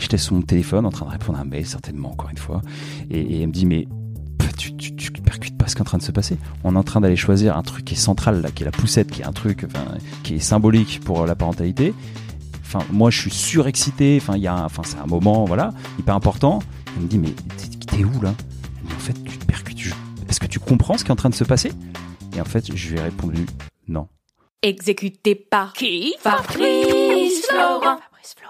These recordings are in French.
J'étais sur mon téléphone en train de répondre à un mail, certainement, encore une fois. Et, elle me dit, mais tu, percutes pas ce qui est en train de se passer. On est en train d'aller choisir un truc qui est central, là, qui est la poussette, qui est un truc qui est symbolique pour la parentalité. Enfin, moi, je suis surexcité. Enfin, il y a, enfin, c'est un moment, voilà, hyper important. Elle me dit, mais t'es- où là? Dit, en fait, tu te percutes. Est-ce que tu comprends ce qui est en train de se passer? Et en fait, je lui ai répondu, non. Exécuté par qui? Fabrice Florent. Fabrice Florent.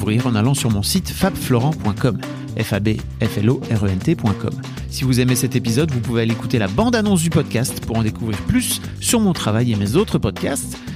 en allant sur mon site fabflorent.com. f a b f l o r e n t.com. Si vous aimez cet épisode, vous pouvez aller écouter la bande-annonce du podcast pour en découvrir plus sur mon travail et mes autres podcasts.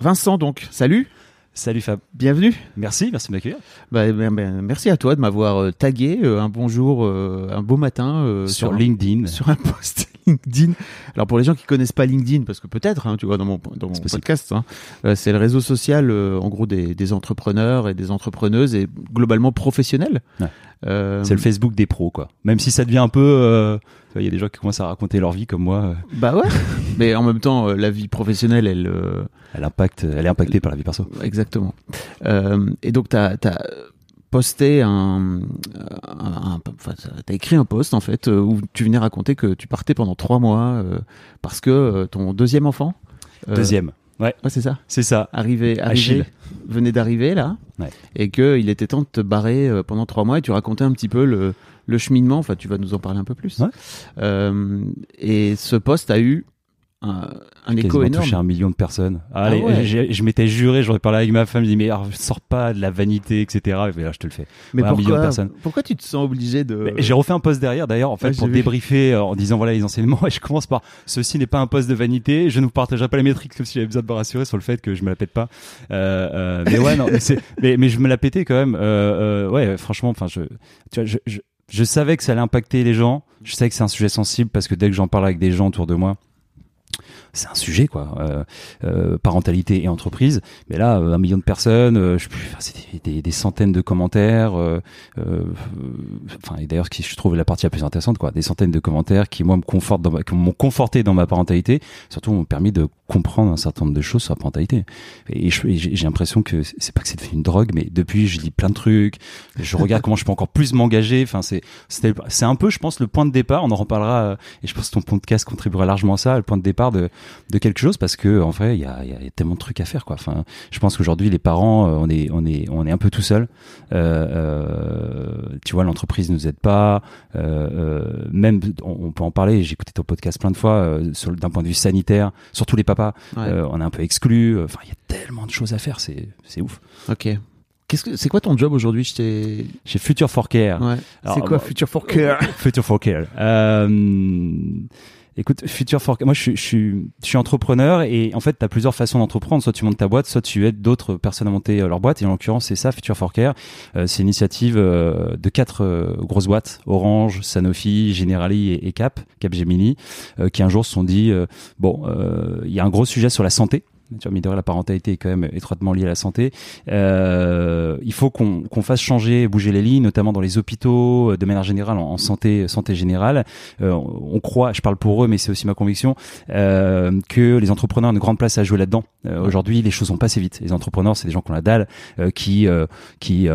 Vincent donc, salut, Salut Fab. bienvenue. Merci, merci de m'accueillir. Bah, ben, ben, merci à toi de m'avoir euh, tagué euh, un bonjour, euh, un beau matin Sur un- LinkedIn. sur un post LinkedIn. Alors pour les gens qui connaissent pas LinkedIn, parce que peut-être, hein, tu vois, dans mon, dans mon podcast, hein, c'est le réseau social, en gros, des, des entrepreneurs et des entrepreneuses et globalement professionnels. Ouais. Euh, C'est le Facebook des pros, quoi. Même si ça devient un peu. euh, tu vois, Il y a des gens qui commencent à raconter leur vie comme moi. euh, Bah ouais. Mais en même temps, euh, la vie professionnelle, elle. euh, Elle, impacte, elle est impactée par la vie perso. Exactement. Euh, et donc, tu as, posté un. un, un- enfin, t'as écrit un post, en fait, où tu venais raconter que tu partais pendant trois mois euh, parce que ton deuxième enfant. euh, Deuxième. Ouais, Ouais, c'est ça. c'est ça. Arrivé, arrivé, venait d'arriver là, Ouais. et que il était temps de te barrer euh, pendant trois mois. Et tu racontais un petit peu le, le cheminement. Enfin, tu vas nous en parler un peu plus. Ouais. Euh, et ce post a eu un, un écho énorme. touché un million de personnes. Ah, allez, ouais. j'ai- je m'étais juré, j'aurais parlé avec ma femme, je dis mais alors, sors pas de la vanité, etc. Et là, je te le fais. Mais un de pourquoi, personnes. pourquoi tu te sens obligé de Mais J'ai refait un post derrière, d'ailleurs, en fait, Ouais, pour débriefer euh, en disant voilà les enseignements. Et je commence par ceci n'est pas un post de vanité. Je ne vous partagerai pas les métriques comme si j'avais besoin de me rassurer sur le fait que je me la pète pas. Euh, euh, mais ouais, non, mais, mais, mais je me la pétais quand même. Euh, euh, ouais, franchement, enfin, je, tu vois, je, je, je savais que ça allait impacter les gens. Je savais que c'est un sujet sensible parce que dès que j'en parle avec des gens autour de moi, c'est un sujet quoi euh, euh, parentalité et entreprise. Mais là euh, un million de personnes euh, je c'est des, des, centaines de commentaires euh, enfin et d'ailleurs je trouve la partie la plus intéressante quoi des centaines de commentaires qui moi me confortent dans ma, qui m'ont conforté dans ma parentalité surtout m'ont permis de comprendre un certain nombre de choses sur la parentalité. Et, et j'ai l'impression que c'est pas que c'est devenu une drogue mais depuis je lis plein de trucs je regarde comment je peux encore plus m'engager enfin c'est c'est un peu je pense le point de départ on en reparlera et je pense que ton podcast contribuera largement à ça le point de départ de de quelque chose parce que en vrai il y a, il y a tellement de trucs à faire quoi enfin je pense qu'aujourd'hui les parents euh, on est on est on est un peu tout seul euh, euh, tu vois l'entreprise nous aide pas même on, on peut en parler j'ai écouté ton podcast plein de fois d'un point de vue sanitaire surtout les papas Ouais. on est un peu exclus enfin il y a tellement de choses à faire c'est c'est ouf Ok. Qu'est-ce que c'est quoi ton job aujourd'hui? Chez Future for Care. Ouais. C'est quoi moi- Future for Care? Future for Care. Euh, écoute, Future for Care. Moi, je suis, je je suis entrepreneur et en fait, tu as plusieurs façons d'entreprendre. Soit tu montes ta boîte, soit tu aides d'autres personnes à monter euh, leur boîte. Et en l'occurrence, c'est ça, Future for Care. Euh, c'est une initiative euh, de quatre euh, grosses boîtes Orange, Sanofi, Generali et, et Cap, Capgemini, euh, qui un jour se sont dit bon, il y a un gros sujet sur la santé. Tu vois, la parentalité est quand même étroitement liée à la santé. Euh, il faut qu'on qu'on fasse changer, bouger les lignes, notamment dans les hôpitaux, euh, de manière générale, en, santé, santé générale. Euh, on croit, je parle pour eux, mais c'est aussi ma conviction, euh, que les entrepreneurs ont une grande place à jouer là-dedans. Euh, Aujourd'hui, les choses vont pas assez vite. Les entrepreneurs, c'est des gens qui ont la dalle, euh, qui qui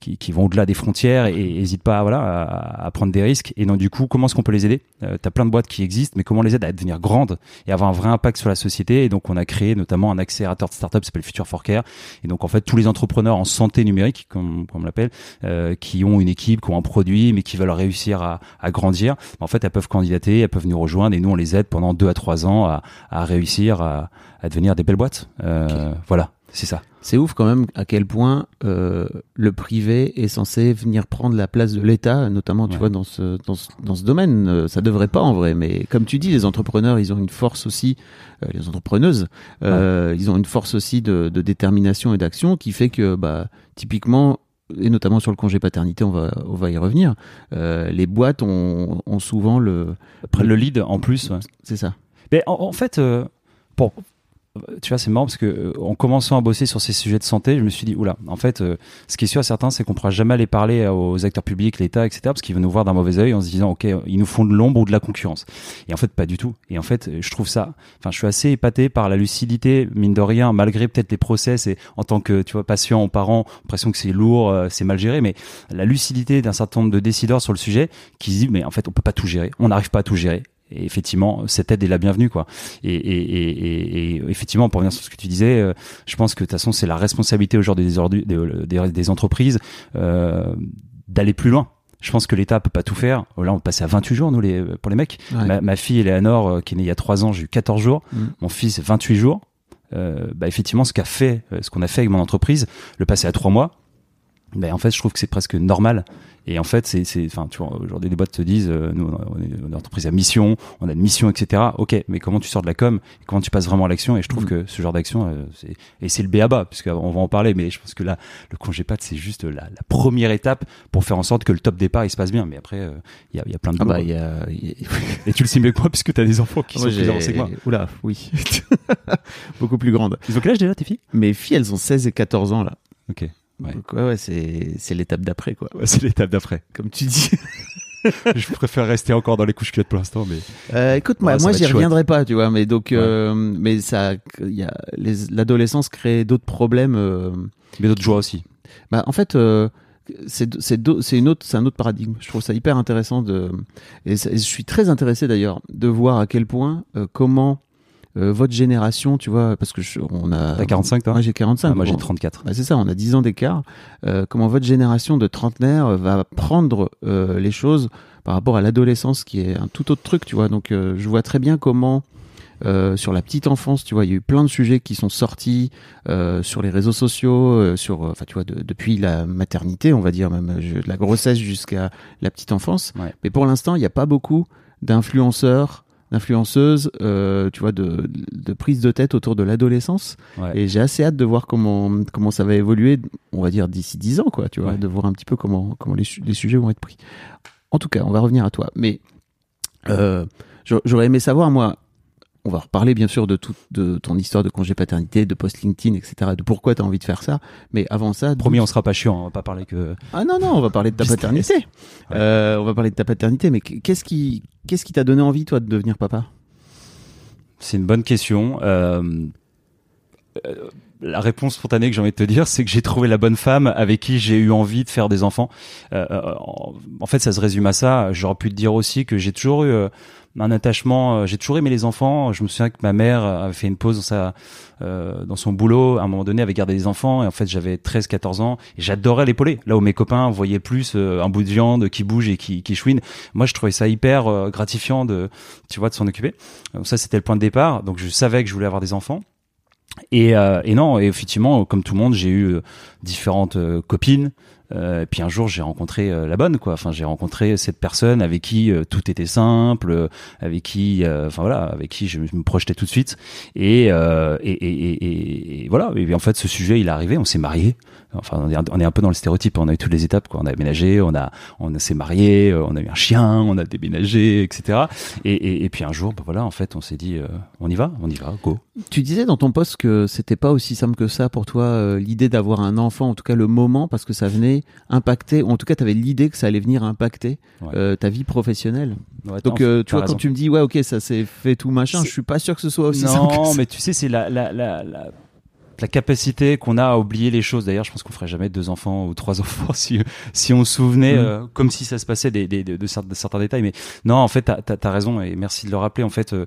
qui, qui vont au-delà des frontières et n'hésitent pas voilà, à, à prendre des risques. Et donc, du coup, comment est-ce qu'on peut les aider? Euh, Tu as plein de boîtes qui existent, mais comment les aider à devenir grandes et avoir un vrai impact sur la société? Et donc, on a créé notamment un accélérateur de start-up qui s'appelle Future for Care. Et donc, en fait, tous les entrepreneurs en santé numérique, comme, comme on l'appelle, euh, qui ont une équipe, qui ont un produit, mais qui veulent réussir à, à grandir, en fait, elles peuvent candidater, elles peuvent nous rejoindre et nous, on les aide pendant deux à trois ans à, à réussir à, à devenir des belles boîtes. Euh, Voilà, c'est ça. C'est ouf quand même à quel point euh, le privé est censé venir prendre la place de l'État, notamment tu Ouais. vois dans ce dans ce, dans ce domaine. Euh, Ça devrait pas en vrai, mais comme tu dis, les entrepreneurs, ils ont une force aussi, euh, les entrepreneuses, euh, ils ont une force aussi de, de détermination et d'action qui fait que bah typiquement et notamment sur le congé paternité, on va on va y revenir. Les boîtes ont, ont souvent le Prennent le lead en plus. ouais. c'est ça. Mais en, en fait, bon, tu vois, c'est marrant parce que euh, en commençant à bosser sur ces sujets de santé, je me suis dit, oula, en fait, euh, ce qui est sûr à certains, c'est qu'on pourra jamais aller parler aux acteurs publics, l'État, etc., parce qu'ils vont nous voir d'un mauvais œil en se disant, ok, ils nous font de l'ombre ou de la concurrence. Et en fait, pas du tout. Et en fait, je trouve ça, enfin, je suis assez épaté par la lucidité, mine de rien, malgré peut-être les process et en tant que, tu vois, patient ou parent, l'impression que c'est lourd, euh, c'est mal géré, mais la lucidité d'un certain nombre de décideurs sur le sujet qui se disent, mais en fait, on peut pas tout gérer, on n'arrive pas à tout gérer. Et effectivement, cette aide est la bienvenue, quoi. Et, et, et, et, effectivement, pour revenir sur ce que tu disais, euh, je pense que de toute façon, c'est la responsabilité aujourd'hui des, des, des, des entreprises euh, d'aller plus loin. Je pense que l'État peut pas tout faire. Là, on passait à 28 jours, nous, les, pour les mecs. Ouais. Ma, ma fille, Eleanor, euh, qui est née il y a 3 ans, j'ai eu 14 jours. Mm. Mon fils, 28 jours. Euh, bah, effectivement, ce qu'a fait, euh, ce qu'on a fait avec mon entreprise, le passer à 3 mois, ben en fait, je trouve que c'est presque normal. Et en fait, c'est, c'est, enfin, tu vois, aujourd'hui, les boîtes te disent, euh, nous, on est une entreprise à mission, on a une mission, etc. Ok, mais comment tu sors de la com comment tu passes vraiment à l'action? Et je trouve Mm. que ce genre d'action, euh, c'est, et c'est le BABA, puisqu'on va en parler, mais je pense que là, le congé pat, c'est juste la, la première étape pour faire en sorte que le top départ, il se passe bien. Mais après, euh, il y, a, il y a plein de Ah bah y a, y a- Et tu le sais mieux que moi, puisque tu as des enfants qui Moi, sont plus avancés que moi. Oula, oui. Beaucoup plus grandes. Ils ont quel âge déjà, tes filles? Mes filles, elles ont 16 et 14 ans là. Ok. Ouais. Donc, ouais, ouais, c'est, c'est l'étape d'après, quoi. Ouais, c'est l'étape d'après. Comme tu dis. je préfère rester encore dans les couches culottes pour l'instant, mais. Euh, écoute, moi, Ouais, moi j'y reviendrai pas, tu vois, mais donc, Ouais. euh, mais ça, il y a, les, l'adolescence crée d'autres problèmes. euh, Mais d'autres joies aussi. bah, en fait, euh, c'est, c'est, une autre, c'est un autre paradigme. Je trouve ça hyper intéressant de, et, et je suis très intéressé d'ailleurs de voir à quel point, euh, comment euh, votre génération, tu vois, parce que je, on a, T'as 45, toi moi j'ai 45, Ah, Moi, j'ai bon. 34. Bah, c'est ça, on a 10 ans d'écart. Euh, comment votre génération de trentenaires euh, va prendre euh, les choses par rapport à l'adolescence, qui est un tout autre truc, tu vois? Donc, euh, je vois très bien comment, euh, sur la petite enfance, tu vois, il y a eu plein de sujets qui sont sortis euh, sur les réseaux sociaux, euh, sur, enfin, tu vois, de- depuis la maternité, on va dire même, je- de la grossesse jusqu'à la petite enfance. Ouais. Mais pour l'instant, il n'y a pas beaucoup d'influenceurs d'influenceuses, euh, tu vois, de, de prise de tête autour de l'adolescence. Ouais. Et j'ai assez hâte de voir comment comment ça va évoluer, on va dire d'ici 10 ans, quoi, tu vois, Ouais. de voir un petit peu comment comment les, les sujets vont être pris. En tout cas, on va revenir à toi. Mais euh, j'a- j'aurais aimé savoir, moi, on va reparler bien sûr de tout, de ton histoire de congé paternité, de post LinkedIn, etc., de pourquoi tu as envie de faire ça. Mais avant ça, Promis, on sera pas chiant, on va pas parler que. ah non non, on va parler de ta paternité. Ouais. Euh, on va parler de ta paternité. Mais qu'est-ce qui qu'est-ce qui t'a donné envie, toi, de devenir papa? C'est une bonne question. Euh, euh, la réponse spontanée que j'ai envie de te dire, c'est que j'ai trouvé la bonne femme avec qui j'ai eu envie de faire des enfants. Euh, euh, en, fait, ça se résume à ça. J'aurais pu te dire aussi que j'ai toujours eu euh, un attachement. euh, J'ai toujours aimé les enfants. Je me souviens que ma mère avait fait une pause dans sa euh, dans son boulot. À un moment donné, avait gardé des enfants. Et en fait, j'avais 13-14 ans. Et j'adorais l'épauler. Là où mes copains voyaient plus un bout de viande qui bouge et qui, qui chouine. Moi, je trouvais ça hyper gratifiant de, tu vois, de s'en occuper. Donc ça, c'était le point de départ. Donc je savais que je voulais avoir des enfants. Et, euh, et non, et effectivement, comme tout le monde, j'ai eu euh, différentes euh, copines. Euh, et puis un jour, j'ai rencontré euh, la bonne, quoi. Enfin, j'ai rencontré cette personne avec qui euh, tout était simple, avec qui, enfin voilà, avec qui je, me- je me projetais tout de suite. Et, et, et, voilà. Et en fait, ce sujet, il est arrivé. On s'est marié. Enfin, on est, un- peu dans le stéréotype. On a eu toutes les étapes, quoi. On a aménagé, on a, on s'est marié, euh, on a eu un chien, on a déménagé, etc. Et, et, et puis un jour, bah voilà, en fait, on s'est dit, euh, on y va, on y va, go. Tu disais dans ton poste que c'était pas aussi simple que ça pour toi euh, l'idée d'avoir un enfant, en tout cas le moment, parce que ça venait impacter, ou en tout cas tu avais l'idée que ça allait venir impacter Ouais. euh, ta vie professionnelle. Ouais, Donc tu vois quand tu me dis ouais ok ça s'est fait tout machin, je suis pas sûr que ce soit aussi simple que non, ça. mais tu sais, c'est la, la, la, la, la capacité qu'on a à oublier les choses. D'ailleurs, je pense qu'on ferait jamais deux enfants ou trois enfants si, si on se souvenait, Mhm. euh, comme si ça se passait des, des, de, de cer- de certains détails. Mais non, en fait, t'as as, raison et merci de le rappeler. En fait, euh,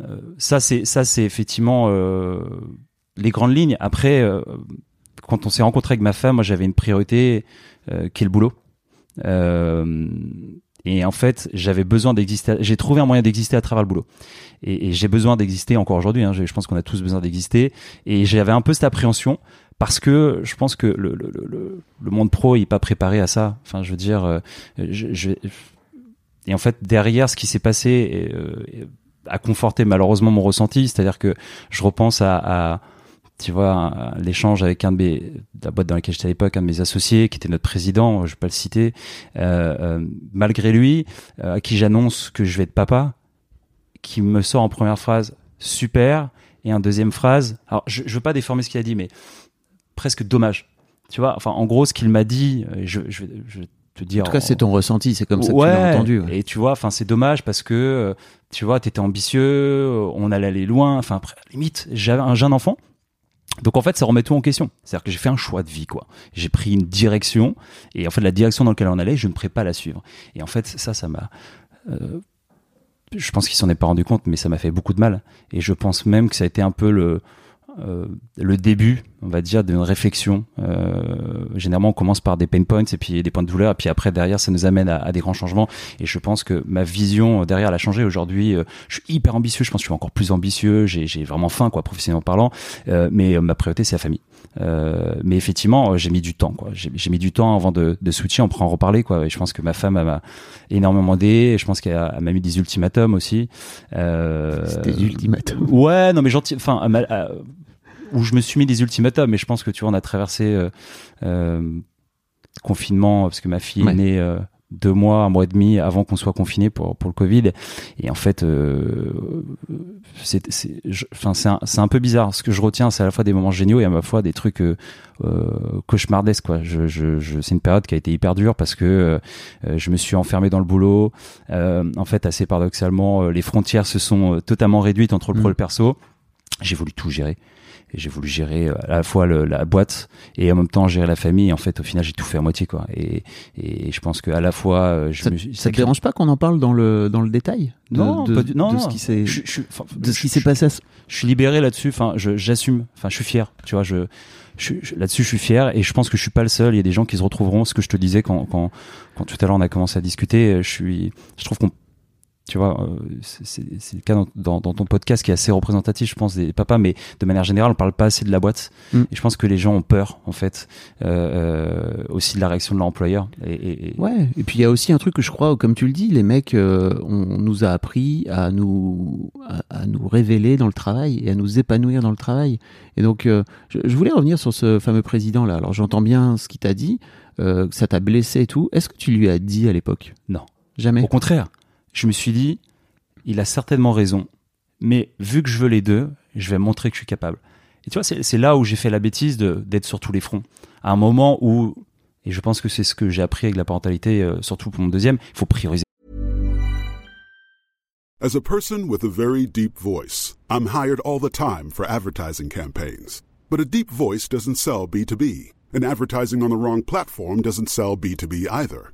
euh, ça, c'est ça, c'est effectivement euh, les grandes lignes. Après, quand on s'est rencontré avec ma femme, moi, j'avais une priorité qui est le boulot. Euh, et en fait, j'avais besoin d'exister. J'ai trouvé un moyen d'exister à travers le boulot. Et, j'ai besoin d'exister encore aujourd'hui. Hein. Je je pense qu'on a tous besoin d'exister. Et j'avais un peu cette appréhension parce que je pense que le, le, le, le monde pro il est pas préparé à ça. Enfin, je veux dire, euh, je, je- et en fait derrière ce qui s'est passé euh, a conforté malheureusement mon ressenti. C'est-à-dire que je repense à, à tu vois, l'échange avec un de mes, la boîte dans laquelle j'étais à l'époque, un de mes associés, qui était notre président, je vais pas le citer, euh, euh, malgré lui, euh, à qui j'annonce que je vais être papa, qui me sort en première phrase super, et en deuxième phrase, alors je, je veux pas déformer ce qu'il a dit, mais presque dommage. Tu vois, enfin, en gros, ce qu'il m'a dit, je, je, te dire. En tout cas c'est ton ressenti, c'est comme ça que ouais, tu l'as entendu. ouais. Et tu vois, enfin, c'est dommage parce que, tu vois, t'étais ambitieux, on allait aller loin. Enfin, limite, j'avais un jeune enfant. Donc en fait, ça remet tout en question. C'est-à-dire que j'ai fait un choix de vie, quoi. J'ai pris une direction, et en fait, la direction dans laquelle on allait, je ne pourrais pas la suivre. Et en fait, ça, ça m'a. euh, je pense qu'il s'en est pas rendu compte, mais ça m'a fait beaucoup de mal. Et je pense même que ça a été un peu le euh, le début, on va dire, d'une réflexion. Euh, généralement, on commence par des pain points et puis des points de douleur, et puis après, derrière, ça nous amène à, à des grands changements. Et je pense que ma vision euh, derrière elle a changé. Aujourd'hui, euh, je suis hyper ambitieux. Je pense que je suis encore plus ambitieux. J'ai vraiment faim, quoi, professionnellement parlant. Euh, mais ma priorité, c'est la famille. Euh, mais effectivement, j'ai mis du temps, quoi. J'ai mis du temps avant de, de switcher. On pourra en reparler, quoi. Et je pense que ma femme m'a énormément aidé. Je pense qu'elle m'a mis des ultimatums aussi. Euh, C'était l'ultimatum. Ouais, non, mais gentil. Enfin, où je me suis mis des ultimatums, mais je pense que tu vois, on a traversé euh, euh, confinement parce que ma fille Ouais. est née euh, deux mois, un mois et demi avant qu'on soit confiné pour pour le Covid. Et en fait, euh, c'est un, un peu bizarre. Ce que je retiens, c'est à la fois des moments géniaux et à la fois des trucs euh, cauchemardesques. Quoi. Je, je, je, c'est une période qui a été hyper dure parce que euh, je me suis enfermé dans le boulot. En fait, assez paradoxalement, les frontières se sont totalement réduites entre le pro Mm. et le perso. J'ai voulu tout gérer. Et j'ai voulu gérer euh, à la fois le- la boîte et en même temps gérer la famille. Et en fait, au final, j'ai tout fait à moitié, quoi. Et, et je pense que à la fois, euh, je Ça, me suis ça te dérange pas qu'on en parle dans le dans le détail de, Non, de, pas du- non, de ce qui s'est de ce qui s'est passé à ce- je suis libéré là-dessus. Enfin, j'assume. Enfin, je suis fier. Tu vois, je, là-dessus, je suis fier et je pense que je suis pas le seul. Il y a des gens qui se retrouveront. Ce que je te disais quand, quand, quand tout à l'heure on a commencé à discuter, je suis, je trouve qu'on, tu vois, euh, c'est- le cas dans, dans, dans ton podcast qui est assez représentatif, je pense, des papas, mais de manière générale, on parle pas assez de la boîte. Mm. Et je pense que les gens ont peur, en fait, euh, euh, aussi de la réaction de leur employeur. Et, et- et- Ouais, et puis il y a aussi un truc que je crois, comme tu le dis, les mecs, euh, on nous a appris à nous, à, à nous révéler dans le travail et à nous épanouir dans le travail. Et donc, euh, je, je voulais revenir sur ce fameux président-là. Alors, j'entends bien ce qu'il t'a dit, que ça t'a blessé et tout. Est-ce que tu lui as dit à l'époque? Non. Jamais? Au contraire, je me suis dit, il a certainement raison, mais vu que je veux les deux, je vais montrer que je suis capable. Et tu vois, c'est là où j'ai fait la bêtise d'être sur tous les fronts. À un moment où, et je pense que c'est ce que j'ai appris avec la parentalité, euh, surtout pour mon deuxième, il faut prioriser. As a person with a very deep voice, I'm hired all the time for advertising campaigns. But a deep voice doesn't sell B2B, and advertising on the wrong platform doesn't sell B2B either.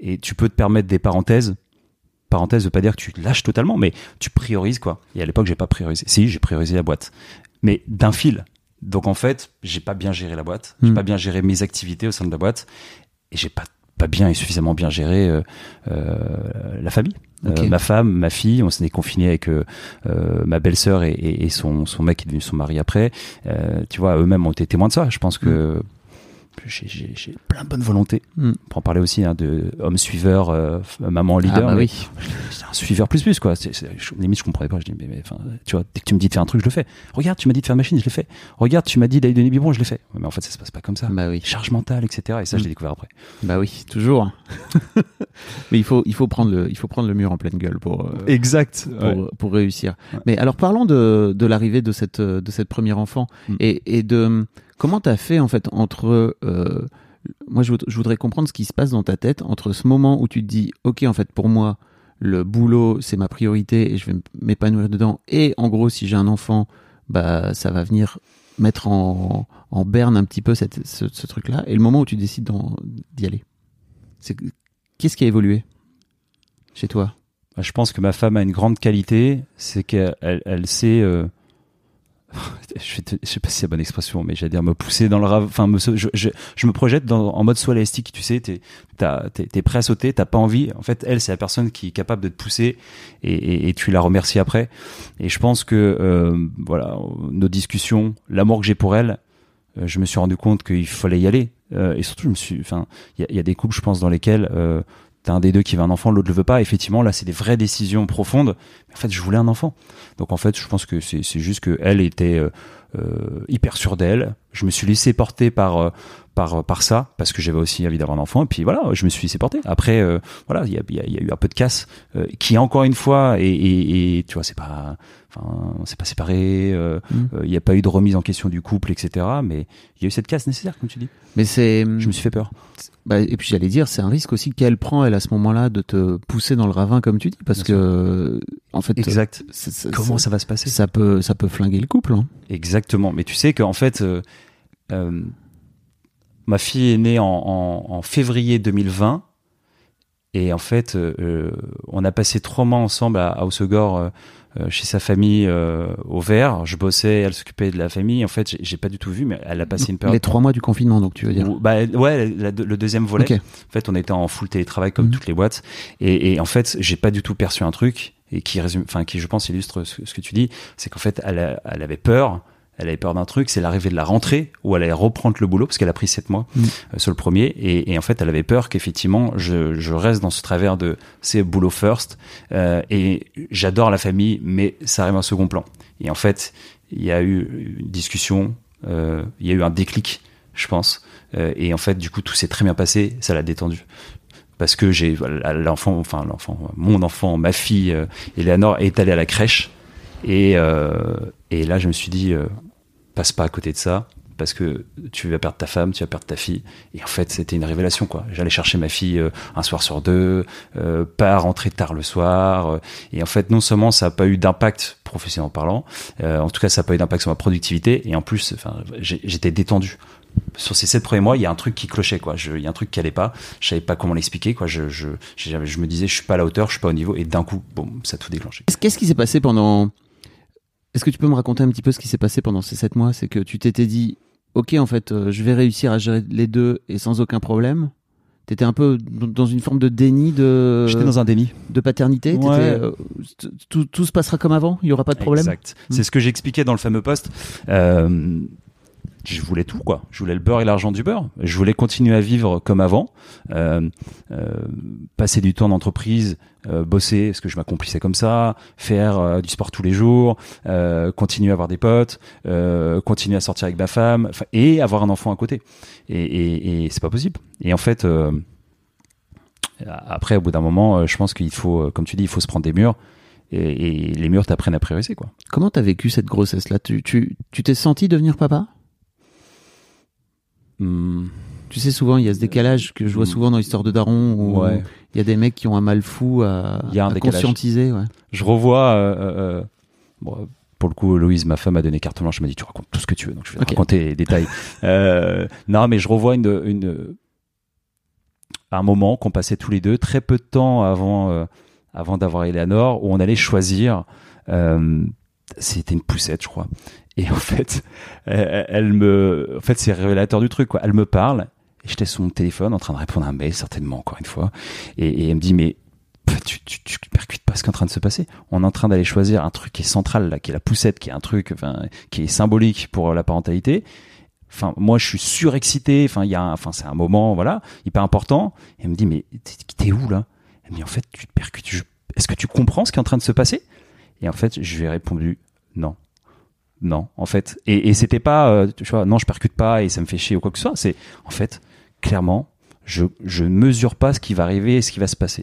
Et tu peux te permettre des parenthèses. Parenthèse veut pas dire que tu lâches totalement, mais tu priorises quoi. Et à l'époque, j'ai pas priorisé. Si, j'ai priorisé la boîte. Mais d'un fil. Donc en fait, j'ai pas bien géré la boîte. J'ai Hmm. pas bien géré mes activités au sein de la boîte. Et j'ai pas pas bien et suffisamment bien géré euh, euh, la famille. Euh, ma femme, ma fille, on s'est confiné avec ma belle-sœur et, et- et son, son mec qui est devenu son mari après. Tu vois, eux-mêmes ont été témoins de ça. Je pense que j'ai- plein de bonne volonté. Mm. Pour en parler aussi hein, de homme suiveur, euh, maman leader. Ah bah oui. c'est un suiveur plus plus quoi. C'est, c'est- je- limite je comprenais pas. Je dis mais, mais, tu vois, dès que tu me dis de faire un truc, je le fais. Regarde, tu m'as dit de faire une machine, je l'ai fait. Regarde, tu m'as dit d'aller donner biberon, je l'ai fait. Mais en fait, ça se passe pas comme ça. Bah oui. Charge mentale, etc. Et ça, Mm. je l'ai découvert après. Bah oui, toujours. Mais il faut, il faut prendre le, il faut prendre le mur en pleine gueule pour, euh, Exact. pour, pour réussir. Ouais. Mais alors parlons de, de l'arrivée de cette, de cette premier enfant Mm. et, et de comment t'as fait en fait entre. euh, moi, je, voud- je voudrais comprendre ce qui se passe dans ta tête entre ce moment où tu te dis, ok, en fait, pour moi, le boulot c'est ma priorité et je vais m'épanouir dedans. Et en gros, si j'ai un enfant, bah ça va venir mettre en, berne un petit peu cette, ce, ce truc-là. Et le moment où tu décides d'y aller, qu'est-ce qui a évolué chez toi? Bah, Je pense que ma femme a une grande qualité, c'est qu'elle elle, elle sait. euh, je, je sais pas si c'est la bonne expression, mais j'allais dire me pousser dans le rave. Enfin, je, me projette dans, en mode soit élastique, tu sais, t'es t'es prêt à sauter, t'as pas envie. En fait, elle, c'est la personne qui est capable de te pousser et, tu la remercies après. Et je pense que euh, voilà, nos discussions, l'amour que j'ai pour elle, euh, je me suis rendu compte qu'il fallait y aller. Euh, et surtout, je me suis, enfin, il y, y a des couples, je pense, dans lesquels t'as un des deux qui veut un enfant, l'autre le veut pas. Effectivement, là, c'est des vraies décisions profondes. En fait, je voulais un enfant. Donc en fait, je pense que c'est c'est juste que elle était euh, euh, hyper sûre d'elle. Je me suis laissé porter par euh, par par ça parce que j'avais aussi envie d'avoir un enfant. Et puis voilà, je me suis laissé porter. Après, euh, voilà, il y a, y a- y a eu un peu de casse euh, qui encore une fois et, et, et tu vois, c'est pas, enfin, on s'est pas séparés. euh, Mm. euh, Il n'y a pas eu de remise en question du couple, etc. Mais il y a eu cette casse nécessaire, comme tu dis. Mais c'est. Je me suis fait peur. Bah, et puis j'allais dire, c'est un risque aussi qu'elle prend, elle, à ce moment-là, de te pousser dans le ravin, comme tu dis, parce Bien que, en fait, Exact. c'est- c'est- Comment ça, ça va se passer? Ça peut, ça peut flinguer le couple. Hein. Exactement. Mais tu sais qu'en fait, euh, euh, ma fille est née en, en- en février 2020. Et en fait, euh, euh, on a passé trois mois ensemble à, à euh, chez sa famille euh, au vert. Je bossais, elle s'occupait de la famille. En fait, j'ai- pas du tout vu, mais elle a passé une période. Les trois mois du confinement, donc tu veux dire. où- bah, ouais, la- le deuxième volet. En fait, on était en full télétravail comme Mhm. toutes les boîtes. Et, et en fait, j'ai pas du tout perçu un truc et qui résume, enfin, qui je pense illustre ce, ce que tu dis, c'est qu'en fait, elle, a- elle avait peur. Elle avait peur d'un truc, c'est l'arrivée de la rentrée où elle allait reprendre le boulot parce qu'elle a pris sept mois Mhm. euh, sur le premier. Et, et en fait, elle avait peur qu'effectivement, je, je reste dans ce travers de c'est boulot first. euh, et j'adore la famille, mais ça arrive en second plan. Et en fait, il y a eu une discussion, euh, il y a eu un déclic, je pense. Et en fait, du coup, tout s'est très bien passé, ça l'a détendu. Parce que j'ai l'enfant, enfin l'enfant, mon enfant, ma fille, Eleanor, est allée à la crèche. Et, euh, et là, je me suis dit, euh, passe pas à côté de ça, parce que tu vas perdre ta femme, tu vas perdre ta fille. Et en fait, c'était une révélation, quoi. J'allais chercher ma fille euh, un soir sur deux, euh, pas rentrer tard le soir. euh, et en fait, non seulement ça n'a pas eu d'impact professionnellement parlant, en tout cas, ça n'a pas eu d'impact sur ma productivité. Et en plus, j'étais détendu sur ces sept premiers mois, il y a un truc qui clochait, quoi. Il y a un truc qui allait pas. Je savais pas comment l'expliquer, quoi. Je, je, je, me disais, je suis pas à la hauteur, je suis pas au niveau. Et d'un coup, bon, ça a tout déclenché. Qu'est-ce qui s'est passé pendant. Est-ce que tu peux me raconter un petit peu ce qui s'est passé pendant ces sept mois? C'est que tu t'étais dit, ok, en fait, euh, je vais réussir à gérer les deux et sans aucun problème. T'étais un peu dans une forme de déni de, J'étais dans un déni. de paternité. Ouais. euh, tout, tout se passera comme avant? Il y aura pas de problème? Exact. C'est ce que j'expliquais dans le fameux post. Euh, je voulais tout, quoi. Je voulais le beurre et l'argent du beurre. Je voulais continuer à vivre comme avant, euh, euh, passer du temps en entreprise, euh, bosser, parce que je m'accomplissais comme ça, faire du sport tous les jours, continuer à avoir des potes, continuer à sortir avec ma femme, et avoir un enfant à côté. Et, et, et c'est pas possible. Et en fait, après, au bout d'un moment, je pense qu'il faut, comme tu dis, il faut se prendre des murs. Et, les murs t'apprennent à progresser, quoi. Comment t'as vécu cette grossesse-là? Tu tu tu t'es senti devenir papa? Hmm, Tu sais, souvent, il y a ce décalage que je vois Mm. souvent dans l'histoire de Daron où ouais. il y a des mecs qui ont un mal fou à, Il y a un à décalage. conscientiser. Ouais. Je revois. euh, euh, euh, bon, pour le coup, Louise, ma femme, a donné carte blanche. Elle m'a dit Tu racontes tout ce que tu veux. Donc, je vais raconter les détails. Euh, non, mais je revois une, une, un moment qu'on passait tous les deux, très peu de temps avant, euh, avant d'avoir Eleanor, où on allait choisir. euh, c'était une poussette, je crois. Et en fait, elle, me, en fait, c'est révélateur du truc, quoi. Elle me parle, et j'étais sur mon téléphone en train de répondre à un mail, certainement, encore une fois. Et, elle me dit, mais pff, tu, tu, percutes pas ce qui est en train de se passer. On est en train d'aller choisir un truc qui est central, là, qui est la poussette, qui est un truc, enfin, qui est symbolique pour la parentalité. Enfin, moi, je suis surexcité. Enfin, il y a, enfin, c'est un moment, voilà, hyper important. Et elle me dit, mais t'es où là? Elle me dit, en fait, tu te percutes. Est-ce que tu comprends ce qui est en train de se passer? Et en fait, je lui ai répondu, non. Non, en fait. Et, et c'était pas, euh, tu vois, non, je percute pas et ça me fait chier ou quoi que ce soit. C'est, en fait, clairement, je, je mesure pas ce qui va arriver et ce qui va se passer.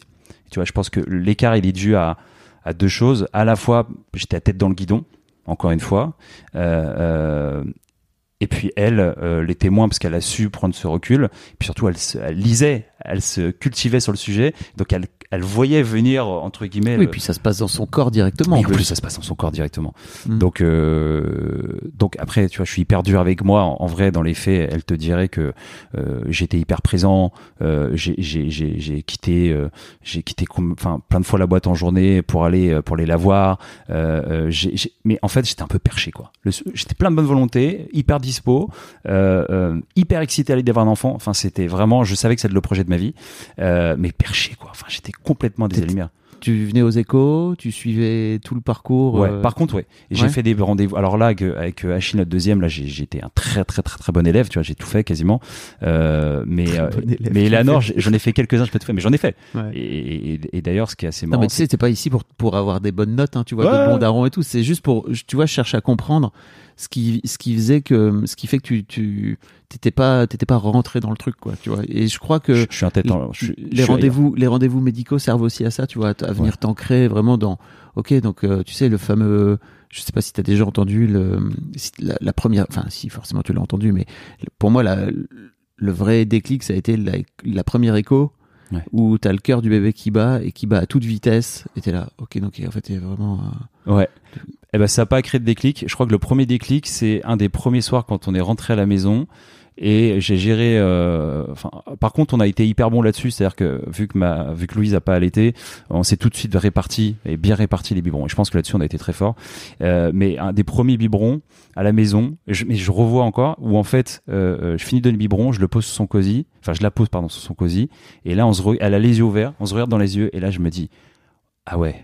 Tu vois, je pense que l'écart, il est dû à, à deux choses. À la fois, j'étais à tête dans le guidon, encore une fois. Euh, euh, et puis elle, euh, les témoins, parce qu'elle a su prendre ce recul. Puis surtout, elle, se, elle lisait, elle se cultivait sur le sujet. Donc elle, elle voyait venir, entre guillemets. Oui, le- puis ça se passe dans son corps directement. et en plus, ça se passe dans son corps directement. Mm. Donc, euh, donc après, tu vois, je suis hyper dur avec moi. En, en vrai, dans les faits, elle te dirait que euh, j'étais hyper présent. Euh, j'ai, quitté, euh, j'ai quitté, enfin, plein de fois la boîte en journée pour aller, pour aller la voir. Mais en fait, j'étais un peu perché, quoi. Le- j'étais plein de bonne volonté, hyper dispo, euh, euh, hyper excité à l'idée d'avoir un enfant. Enfin, c'était vraiment, je savais que c'était le projet de ma vie, euh, mais perché, quoi. Enfin, j'étais complètement des lumières. Tu venais aux échos, tu suivais tout le parcours. Ouais, euh, par contre, ouais. Et J'ai ouais. fait des rendez-vous. Alors là, avec, avec euh, Achille, notre deuxième, là, été un très, très, très, très bon élève. Tu vois, j'ai tout fait quasiment. Euh, mais, euh, bon élève, mais Eleanor, j'en ai fait quelques-uns, je peux te faire, mais j'en ai fait. Ouais. Et, et, et d'ailleurs, ce qui est assez Non, marrant, mais tu sais, t'es pas ici pour, pour avoir des bonnes notes, hein, tu vois, Ouais. de bons darons et tout. C'est juste pour, tu vois, je cherche à comprendre ce qui, ce qui faisait que, ce qui fait que tu, tu, t'étais pas, t'étais pas rentré dans le truc, quoi, tu vois. Et je crois que je, je suis en tête. en- je les rendez-vous, les rendez-vous médicaux servent aussi à ça, tu vois, à venir Ouais. t'ancrer vraiment dans. Ok, donc euh, tu sais le fameux, je sais pas si t'as déjà entendu le, la, la première, enfin si forcément tu l'as entendu, mais pour moi la, le vrai déclic ça a été la, la première écho Ouais. où t'as le cœur du bébé qui bat et qui bat à toute vitesse et t'es là, ok donc en fait t'es vraiment. euh, Ouais. Eh ben, ça n'a pas créé de déclic. Je crois que le premier déclic, c'est un des premiers soirs quand on est rentré à la maison. Et j'ai géré. euh, par contre, on a été hyper bon là-dessus. C'est-à-dire que vu que ma, vu que Louise a pas allaité, on s'est tout de suite réparti et bien réparti les biberons. Et je pense que là-dessus, on a été très fort. Euh, mais un des premiers biberons à la maison, je, mais je revois encore où en fait, euh, je finis de donner le biberon, je le pose sur son cosy. Enfin, je la pose pardon sur son cosy. Et là, on se, re- elle a les yeux ouverts, on se regarde dans les yeux. Et là, je me dis, ah ouais,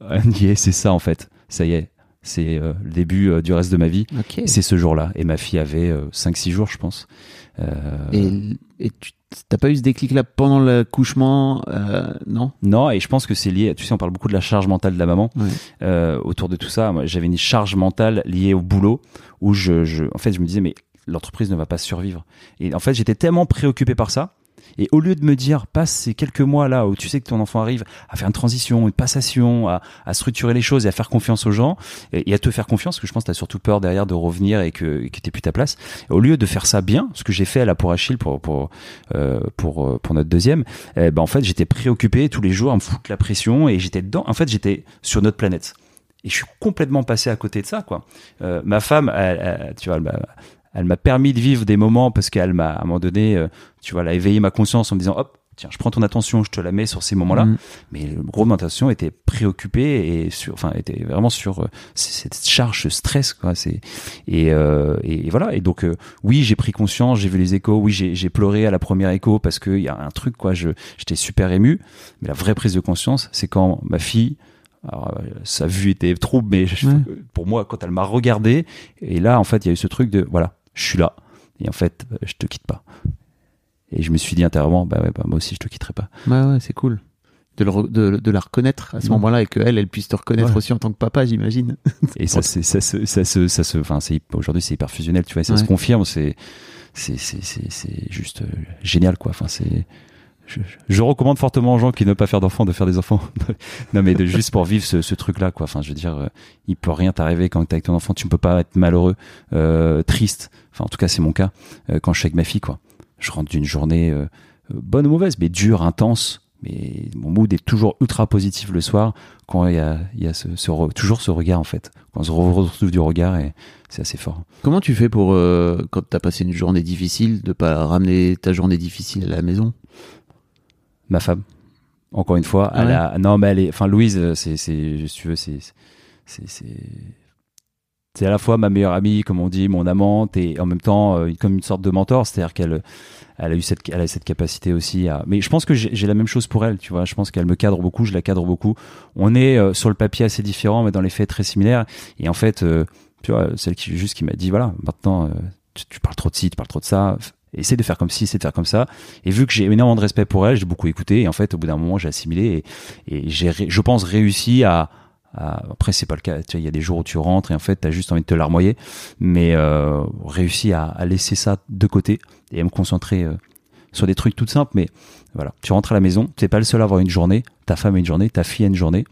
c'est ça en fait. Ça y est, c'est euh, le début euh, du reste de ma vie. C'est ce jour-là. Et ma fille avait 5-6 jours, je pense. Euh, Et, et tu t'as pas eu ce déclic là pendant l'accouchement, euh, non? Non, et je pense que c'est lié. Tu sais, on parle beaucoup de la charge mentale de la maman euh, autour de tout ça. Moi, j'avais une charge mentale liée au boulot où je, je, en fait, je me disais mais l'entreprise ne va pas survivre. Et en fait, j'étais tellement préoccupé par ça. Et au lieu de me dire, passe ces quelques mois là où tu sais que ton enfant arrive à faire une transition, une passation, à, structurer les choses et à faire confiance aux gens et, à te faire confiance, parce que je pense que tu as surtout peur derrière de revenir et que, et que plus ta place. Au lieu de faire ça bien, ce que j'ai fait là pour Achille, pour pour euh, euh, pour notre deuxième, eh ben en fait j'étais préoccupé tous les jours à me foutre la pression et j'étais dedans. En fait j'étais sur notre planète. Et je suis complètement passé à côté de ça, quoi. Euh, ma femme, tu vois, elle elle m'a permis de vivre des moments parce qu'elle m'a, à un moment donné, euh, tu vois, elle a éveillé ma conscience en me disant, hop, tiens, je prends ton attention, je te la mets sur ces moments-là. Mm. Mais le gros de mon attention était préoccupé et sur, enfin, était vraiment sur euh, cette charge, ce stress, quoi. C'est et, euh, et, et voilà. Et donc, euh, oui, j'ai pris conscience, j'ai vu les échos. Oui, j'ai pleuré à la première écho parce qu'il y a un truc, quoi. Je j'étais super ému. Mais la vraie prise de conscience, c'est quand ma fille. Alors, sa vue était trouble, mais je- Ouais. pour moi, quand elle m'a regardé, et là, en fait, il y a eu ce truc de, voilà, je suis là, et en fait, je te quitte pas. Et je me suis dit intérieurement, bah ouais, bah moi aussi, je te quitterai pas. Ouais, ouais, c'est cool. De, le de, de la reconnaître à ce moment-là et qu'elle, elle puisse te reconnaître Ouais. aussi en tant que papa, j'imagine. Et ça, c'est, ça, se, ça se, ça se, enfin, c'est, aujourd'hui, c'est hyper fusionnel, tu vois, ça Ouais. se confirme, c'est, c'est, c'est, c'est, c'est juste euh, génial, quoi. Enfin, c'est, je, je- recommande fortement aux gens qui ne veulent pas faire d'enfants de faire des enfants. non, mais de juste pour vivre ce, ce truc-là, quoi. Enfin, je veux dire, euh, il peut rien t'arriver quand t'es avec ton enfant, tu ne peux pas être malheureux, euh, triste. Enfin, en tout cas, c'est mon cas, euh, quand je suis avec ma fille, quoi. Je rentre d'une journée, euh, euh, bonne ou mauvaise, mais dure, intense. Mais mon mood est toujours ultra positif le soir quand il y a, y a ce, ce toujours ce regard en fait. Quand on se re- retrouve du regard et c'est assez fort. Comment tu fais pour, quand t'as passé une journée difficile, de pas ramener ta journée difficile à la maison? Ma femme, encore une fois, Ah elle ouais a, non mais elle est, enfin Louise, euh, c'est, c'est, si tu veux, c'est, c'est, c'est, c'est à la fois ma meilleure amie, comme on dit, mon amante, et en même temps euh, comme une sorte de mentor, c'est-à-dire qu'elle, elle a eu cette, elle a cette capacité aussi à. Mais je pense que j'ai la même chose pour elle, tu vois. Je pense qu'elle me cadre beaucoup, je la cadre beaucoup. On est euh, sur le papier assez différents, mais dans les faits très similaires. Et en fait, euh, tu vois, celle qui juste qui m'a dit, voilà, maintenant tu, tu parles trop de ci, tu parles trop de ça. Essaie de faire comme ci, essaie de faire comme ça. Et vu que j'ai énormément de respect pour elle, j'ai beaucoup écouté. Et en fait, au bout d'un moment, j'ai assimilé et, et j'ai, je pense, réussi à. à- après, c'est pas le cas. Tu il y a des jours où tu rentres et en fait, t'as juste envie de te larmoyer, mais euh, réussi à, à laisser ça de côté et à me concentrer euh, sur des trucs tout simples. Mais voilà, tu rentres à la maison, t'es pas le seul à avoir une journée. Ta femme a une journée, ta fille a une journée,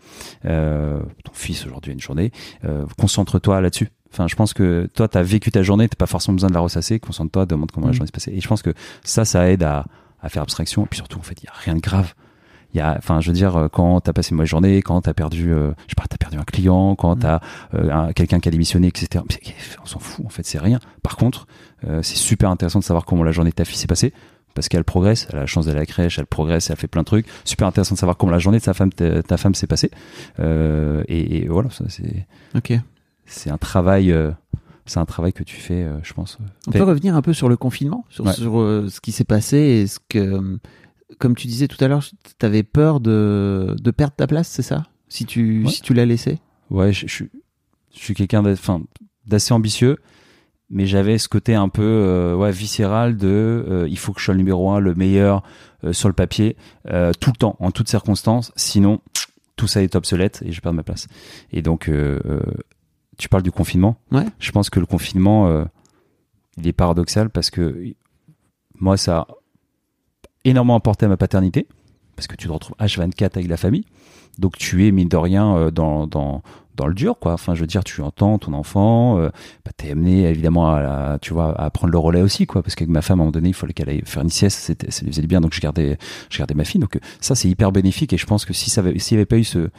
euh, ton fils aujourd'hui a une journée. Euh, concentre-toi là-dessus. Enfin, je pense que toi, tu as vécu ta journée, t'as pas forcément besoin de la ressasser. Concentre-toi, demande comment la Mm. journée s'est passée. Et je pense que ça, ça aide à, à faire abstraction. Et puis surtout, en fait, il y a rien de grave. Il y a, enfin, je veux dire, euh, quand t'as passé une mauvaise journée, quand t'as perdu, euh, je sais pas, t'as perdu un client, quand Mm. t'as euh, un- quelqu'un qui a démissionné, etc. On s'en fout, en fait, c'est rien. Par contre, euh, c'est super intéressant de savoir comment la journée de ta fille s'est passée. Parce qu'elle progresse, elle a la chance d'aller à la crèche, elle progresse, elle fait plein de trucs. Super intéressant de savoir comment la journée de sa femme, ta, ta femme s'est passée. Euh, et, et voilà, ça c'est Ok. C'est un travail euh, c'est un travail que tu fais euh, je pense On Fait- peut revenir un peu sur le confinement, sur, Ouais. sur, euh, ce qui s'est passé et ce que, comme tu disais tout à l'heure, t'avais peur de, de perdre ta place, c'est ça? Si tu, Ouais. si tu l'as laissé? Ouais je, je suis je suis quelqu'un d'assez ambitieux mais j'avais ce côté un peu euh, ouais viscéral de euh, il faut que je sois le numéro un le meilleur euh, sur le papier euh, tout le temps en toutes circonstances sinon tout ça est obsolète et je perds ma place et donc euh, euh, tu parles du confinement. Ouais. je pense que le confinement euh, il est paradoxal parce que moi ça a énormément apporté à ma paternité parce que tu te retrouves H24 avec la famille. Donc tu es mine de rien euh, dans, dans dans le dur quoi. Enfin je veux dire tu entends ton enfant euh, bah, t'es amené évidemment à la- tu vois à prendre le relais aussi quoi. Parce qu'avec ma femme à un moment donné il fallait qu'elle aille faire une sieste. C'était ça lui faisait du bien. Donc je gardais je gardais ma fille. Donc euh, ça c'est hyper bénéfique. Et je pense que si ça avait- s'il n'y avait pas eu ce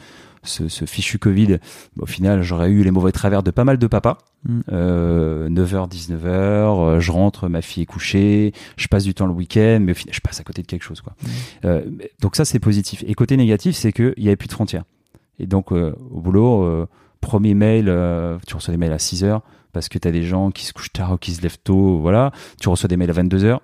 ce, ce fichu Covid, bah, au final, j'aurais eu les mauvais travers de pas mal de papas. Mm. Euh, 9h, 19h, euh, je rentre, ma fille est couchée, je passe du temps le week-end, mais au final, je passe à côté de quelque chose. Quoi. Euh, donc ça, c'est positif. Et côté négatif, c'est qu'il n'y avait plus de frontières. Et donc, euh, au boulot, premier mail, tu reçois des mails à 6h parce que tu as des gens qui se couchent tard ou qui se lèvent tôt, voilà. Tu reçois des mails à 22h.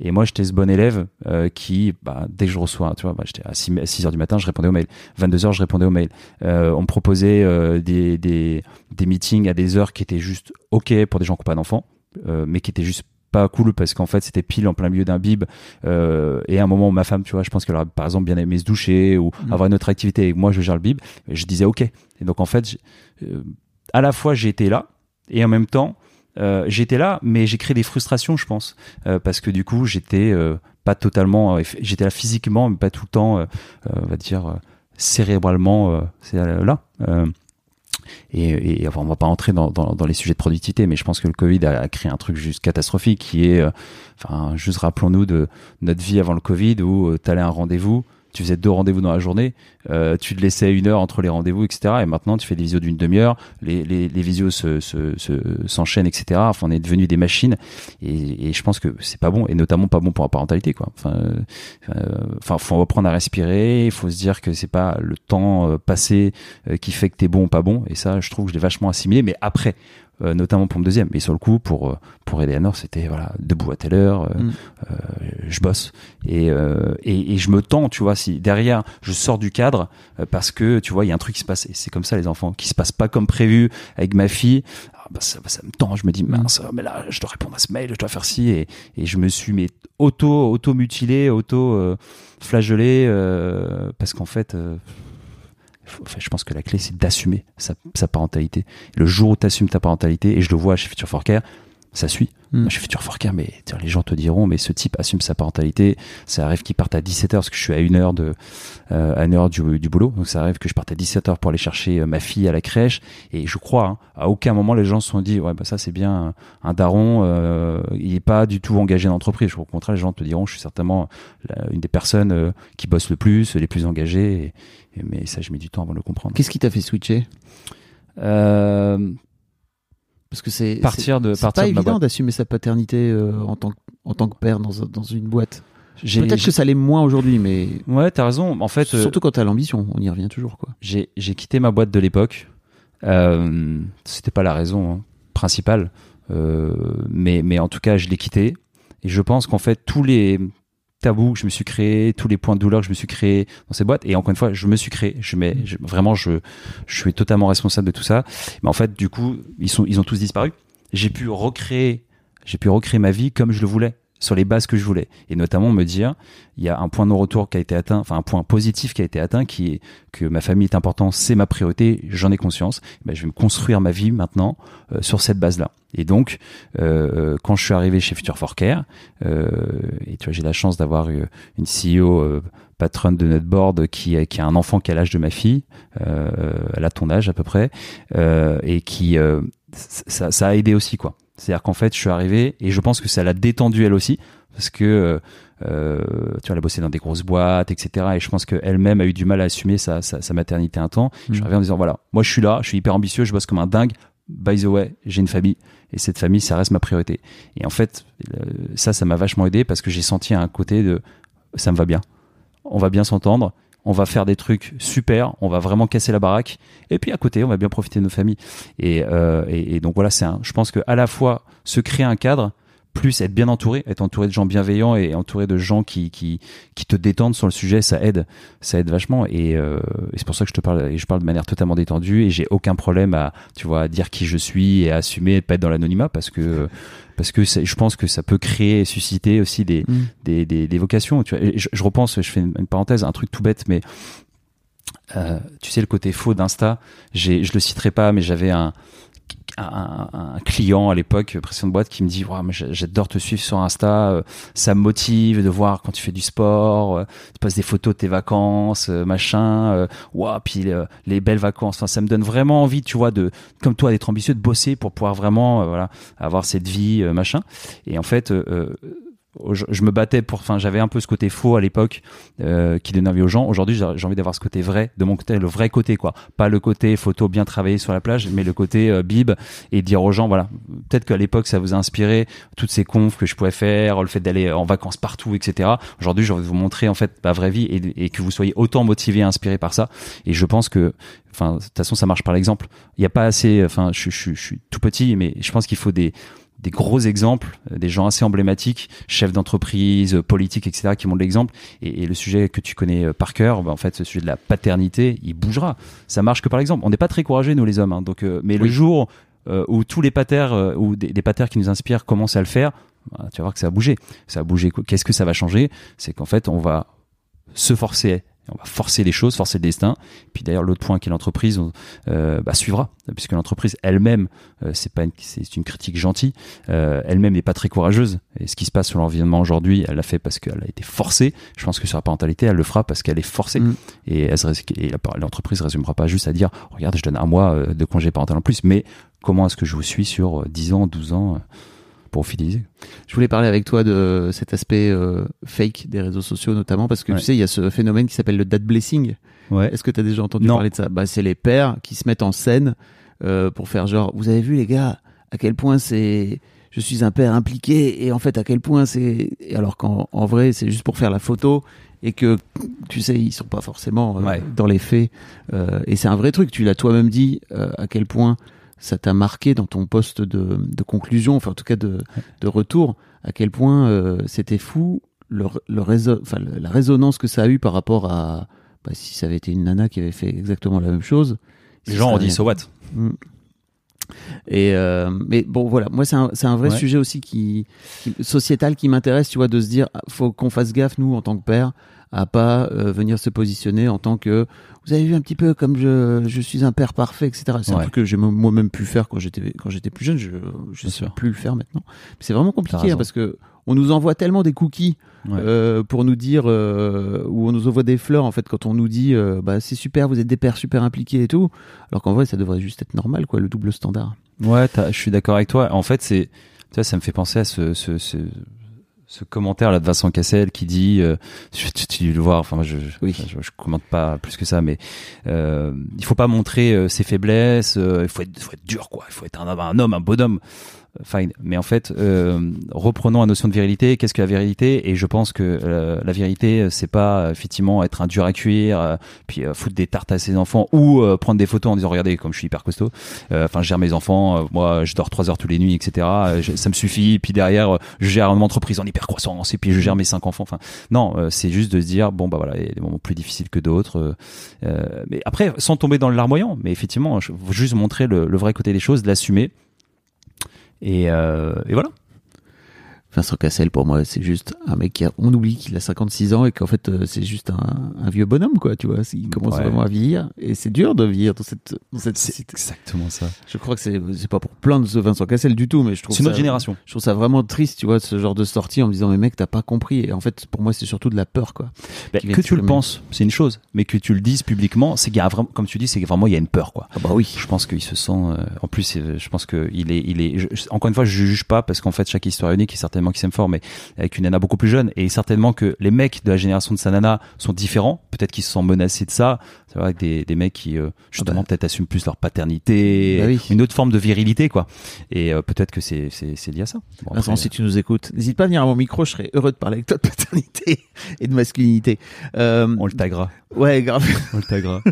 Et moi, j'étais ce bon élève euh, qui, bah, dès que je reçois, tu vois, bah, j'étais à 6, à 6 heures du matin, je répondais aux mails. 22 heures, je répondais aux mails. Euh, on me proposait euh, des, des, des meetings à des heures qui étaient juste OK pour des gens qui n'ont pas d'enfants, euh, mais qui étaient juste pas cool parce qu'en fait c'était pile en plein milieu d'un bib euh, et à un moment où ma femme tu vois je pense qu'elle aurait par exemple bien aimé se doucher ou Mm. avoir une autre activité et moi je gère le bib et je disais ok et donc en fait euh, à la fois été là et en même temps euh, j'étais là mais j'ai créé des frustrations je pense. Euh, parce que du coup j'étais euh, pas totalement j'étais là physiquement mais pas tout le temps on va dire cérébralement c'est là. Et, et on va pas entrer dans, les sujets de productivité, mais je pense que le Covid a, créé un truc juste catastrophique qui est, enfin, juste rappelons-nous de notre vie avant le Covid où tu allais à un rendez-vous, tu faisais deux rendez-vous dans la journée, euh, tu te laissais une heure entre les rendez-vous, etc. Et maintenant, tu fais des visios d'une demi-heure, les, les, les visios se, se, se- s'enchaînent, etc. Enfin, on est devenu des machines, et, et je pense que c'est pas bon, et notamment pas bon pour la parentalité, quoi. Enfin, euh, enfin, faut apprendre à respirer, il faut se dire que c'est pas le temps euh, passé euh, qui fait que t'es bon ou pas bon, et ça, je trouve que je l'ai vachement assimilé, mais après. Euh, notamment pour mon deuxième, mais sur le coup pour euh, pour Eleanor c'était voilà debout à telle heure, euh, Mm. euh, je bosse. Et, et et je me tends, tu vois, si derrière je sors du cadre parce que tu vois il y a un truc qui se passe. Et c'est comme ça les enfants qui se passe pas comme prévu avec ma fille. ah, bah, ça, ça me tend, je me dis mince, mais là je dois répondre à ce mail, je dois faire ci. Et, et je me suis mais auto auto mutilé, auto flagellé euh, parce qu'en fait enfin, je pense que la clé c'est d'assumer sa, sa parentalité. Le jour où tu assumes ta parentalité et je le vois chez Future Forcare, ça suit. Mm. Moi, je suis Future Forcare, mais les gens te diront, mais ce type assume sa parentalité. Ça arrive qu'il parte à 17h parce que je suis à une heure de, euh, à une heure du, du boulot. Donc ça arrive que je parte à 17h pour aller chercher euh, ma fille à la crèche. Et je crois, hein, à aucun moment les gens se sont dit, ouais, bah ça c'est bien un, un daron, euh, il est pas du tout engagé dans l'entreprise. Au contraire, les gens te diront, je suis certainement la- une des personnes euh, qui bosse le plus, les plus engagées. Et, et- mais ça, je mets du temps avant de le comprendre. Qu'est-ce qui t'a fait switcher? Euh, Parce que c'est partir de c'est partir pas de évident d'assumer sa paternité euh, en tant que en tant que père dans, dans une boîte. Peut-être que ça l'est moins aujourd'hui, mais Ouais, t'as raison. En fait, euh, surtout quand t'as l'ambition, on y revient toujours quoi. j'ai j'ai quitté ma boîte de l'époque. Euh, C'était pas la raison hein, principale, euh, mais mais en tout cas, je l'ai quitté. Et je pense qu'en fait, tous les tabous que je me suis créés, tous les points de douleur que je me suis créés dans ces boîtes, et encore une fois, je me suis créé. Je mets je- vraiment, je je suis totalement responsable de tout ça. Mais en fait, du coup, ils sont ils ont tous disparu. J'ai pu recréer, j'ai pu recréer ma vie comme je le voulais sur les bases que je voulais. Et notamment me dire il y a un point de non-retour qui a été atteint enfin un point positif qui a été atteint qui est que ma famille est importante c'est ma priorité j'en ai conscience. Ben, je vais me construire ma vie maintenant euh, sur cette base là et donc euh, quand je suis arrivé chez Future for Care euh, et tu vois j'ai la chance d'avoir une CEO euh, patronne de notre board qui a, un enfant qui a l'âge de ma fille euh, elle a ton âge à peu près euh, et qui euh, ça, ça a aidé aussi quoi c'est-à-dire qu'en fait, je suis arrivé et je pense que ça l'a détendue elle aussi parce que euh, tu vois, elle a bossé dans des grosses boîtes, etc. Et je pense qu'elle-même a eu du mal à assumer sa, sa, sa maternité un temps. Je suis Mhm. arrivé en disant voilà, moi je suis là, je suis hyper ambitieux, je bosse comme un dingue. By the way, j'ai une famille et cette famille, ça reste ma priorité. Et en fait, euh, ça, ça m'a vachement aidé parce que j'ai senti un côté de ça me va bien, on va bien s'entendre. On va faire des trucs super, on va vraiment casser la baraque, et puis à côté, on va bien profiter de nos familles. Et, euh, et, donc voilà, c'est un, je pense que à la fois se créer un cadre, plus être bien entouré, être entouré de gens bienveillants et entouré de gens qui, qui, qui te détendent sur le sujet, ça aide, ça aide vachement. Et, euh, et c'est pour ça que je te parle, et je parle de manière totalement détendue et j'ai aucun problème à, tu vois, à dire qui je suis et à assumer, et pas être dans l'anonymat parce que, parce que c'est- je pense que ça peut créer et susciter aussi des, Mm. des, des, des vocations. Tu vois, Et je, je repense, je fais une, une parenthèse, un truc tout bête, mais euh, tu sais le côté faux d'Insta. Je le citerai pas, mais j'avais un, un, un client à l'époque, précédente boîte, qui me dit ouais, j'adore te suivre sur Insta, euh, ça me motive de voir quand tu fais du sport, euh, tu passes des photos de tes vacances, euh, machin, ouah, puis les belles vacances. Enfin, ça me donne vraiment envie, tu vois, de comme toi, d'être ambitieux, de bosser pour pouvoir vraiment, voilà, avoir cette vie, machin. Et en fait. Je, me battais pour, enfin, j'avais un peu ce côté faux à l'époque euh, qui donnait envie aux gens. Aujourd'hui, j'ai envie d'avoir ce côté vrai de mon côté, le vrai côté, quoi. Pas le côté photo bien travaillé sur la plage, mais le côté euh, bib et dire aux gens, voilà, peut-être qu'à l'époque, ça vous a inspiré toutes ces confs que je pouvais faire, le fait d'aller en vacances partout, etc. Aujourd'hui, j'ai envie de vous montrer en fait ma vraie vie et, et que vous soyez autant motivé et inspiré par ça. Et je pense que, enfin, de toute façon, ça marche par l'exemple. Il n'y a pas assez, enfin, je, je, je suis tout petit, mais je pense qu'il faut des des gros exemples, euh, des gens assez emblématiques, chefs d'entreprise, euh, politiques, etc., qui montrent l'exemple. Et, et le sujet que tu connais euh, par cœur, bah, en fait, ce sujet de la paternité, il bougera. Ça marche que par exemple. On n'est pas très courageux, nous les hommes. hein. donc, euh, mais le jour euh, où tous les patères, euh, ou des, des patères qui nous inspirent commencent à le faire, bah, tu vas voir que ça va bouger. Ça va bouger. Qu'est-ce que ça va changer? C'est qu'en fait, on va se forcer on va forcer les choses, forcer le destin. Puis d'ailleurs, l'autre point qui est l'entreprise euh, bah, suivra, puisque l'entreprise elle-même, euh, c'est pas une, c'est une critique gentille, euh, elle-même n'est pas très courageuse. Et ce qui se passe sur l'environnement aujourd'hui, elle l'a fait parce qu'elle a été forcée. Je pense que sur la parentalité, elle le fera parce qu'elle est forcée. Mm. Et, elle se et la- l'entreprise résumera pas juste à dire, regarde, je donne un mois de congé parental en plus, mais comment est-ce que je vous suis sur euh, 10 ans, 12 ans pour fidéliser. Je voulais parler avec toi de cet aspect euh, fake des réseaux sociaux notamment parce que Ouais. tu sais il y a ce phénomène qui s'appelle le dad blessing. Ouais. Est-ce que tu as déjà entendu Non. parler de ça? Bah c'est les pères qui se mettent en scène euh, pour faire genre vous avez vu les gars à quel point c'est je suis un père impliqué et en fait à quel point c'est alors qu'en en vrai c'est juste pour faire la photo et que tu sais ils sont pas forcément euh, Ouais. dans les faits Euh, et c'est un vrai truc tu l'as toi-même dit euh, à quel point ça t'a marqué dans ton poste de, de conclusion enfin en tout cas de, de retour à quel point euh, c'était fou le, le réso- enfin, le- la résonance que ça a eu par rapport à bah, si ça avait été une nana qui avait fait exactement la même chose Les gens ont dit so what? Mm. Et euh, mais bon voilà, moi c'est un, un vrai Ouais. sujet aussi qui, qui- sociétal qui m'intéresse, tu vois, de se dire ah, faut qu'on fasse gaffe nous en tant que père à pas euh, venir se positionner en tant que vous avez vu un petit peu comme je, je suis un père parfait etc. C'est un truc que j'ai mo- moi-même pu faire quand j'étais quand j'étais plus jeune, je je sais plus le faire maintenant. Mais c'est vraiment compliqué hein, parce que on nous envoie tellement des cookies Ouais. euh, pour nous dire euh, ou on nous envoie des fleurs en fait quand on nous dit euh, bah c'est super vous êtes des pères super impliqués et tout alors qu'en vrai ça devrait juste être normal quoi le double standard Ouais, je suis d'accord avec toi. En fait, c'est, ça me fait penser à ce, ce, ce, ce commentaire là de Vincent Cassel qui dit, euh, tu, tu, tu le voir. Enfin, je, je, Oui. je, je commente pas plus que ça, mais euh, il faut pas montrer euh, ses faiblesses. euh, il faut être, faut être dur, quoi. Il faut être un, un homme, un bonhomme. Fine. Mais en fait, euh, reprenons la notion de virilité. Qu'est-ce que la virilité? Et je pense que euh, la euh, c'est pas effectivement être un dur à cuire, euh, puis euh, foutre des tartes à ses enfants ou euh, prendre des photos en disant regardez comme je suis hyper costaud. Euh, Enfin, je gère mes enfants. moi, je dors trois heures tous les nuits, etc. Ça me suffit. Puis derrière, je gère une entreprise en hyper croissance et puis je gère mes cinq enfants. Enfin, non, c'est juste de se dire bon bah voilà, il y a des moments plus difficiles que d'autres. mais après, sans tomber dans le larmoyant, mais effectivement, je juste montrer le, le vrai côté des choses, l'assumer. Et, euh, et voilà. Vincent Cassel pour moi c'est juste un mec qui a, on oublie qu'il a 56 ans et qu'en fait euh, c'est juste un, un vieux bonhomme quoi tu vois il commence Ouais. vraiment à vieillir et c'est dur de vieillir dans cette dans cette C'est exactement ça. je crois que c'est c'est pas pour plaindre ce Vincent Cassel du tout mais je trouve C'est notre génération. je trouve ça vraiment triste tu vois ce genre de sortie en me disant mais mec t'as pas compris et en fait pour moi c'est surtout de la peur quoi vient que tu le penses, c'est une chose, mais que tu le dises publiquement, c'est qu'il y a vraiment, comme tu dis, c'est que vraiment il y a une peur, quoi. ah bah oui Je pense qu'il se sent. euh, en plus, euh, je pense que il est, il est. je- encore une fois, je juge pas parce qu'en fait, chaque histoire est unique et certainement qu'ils s'aiment fort, mais avec une nana beaucoup plus jeune et certainement que les mecs de la génération de sa nana sont différents. Peut-être qu'ils se sentent menacés de ça. C'est vrai que des, des mecs qui euh, justement bah. peut-être assument plus leur paternité, Bah oui. une autre forme de virilité, quoi. Et euh, peut-être que c'est c'est c'est lié à ça. Bon, Vincent, après, si tu nous écoutes, n'hésite pas à venir à mon micro, je serais heureux de parler avec toi de paternité et de masculinité. Euh, on le taguera. ouais, grave. On le taguera.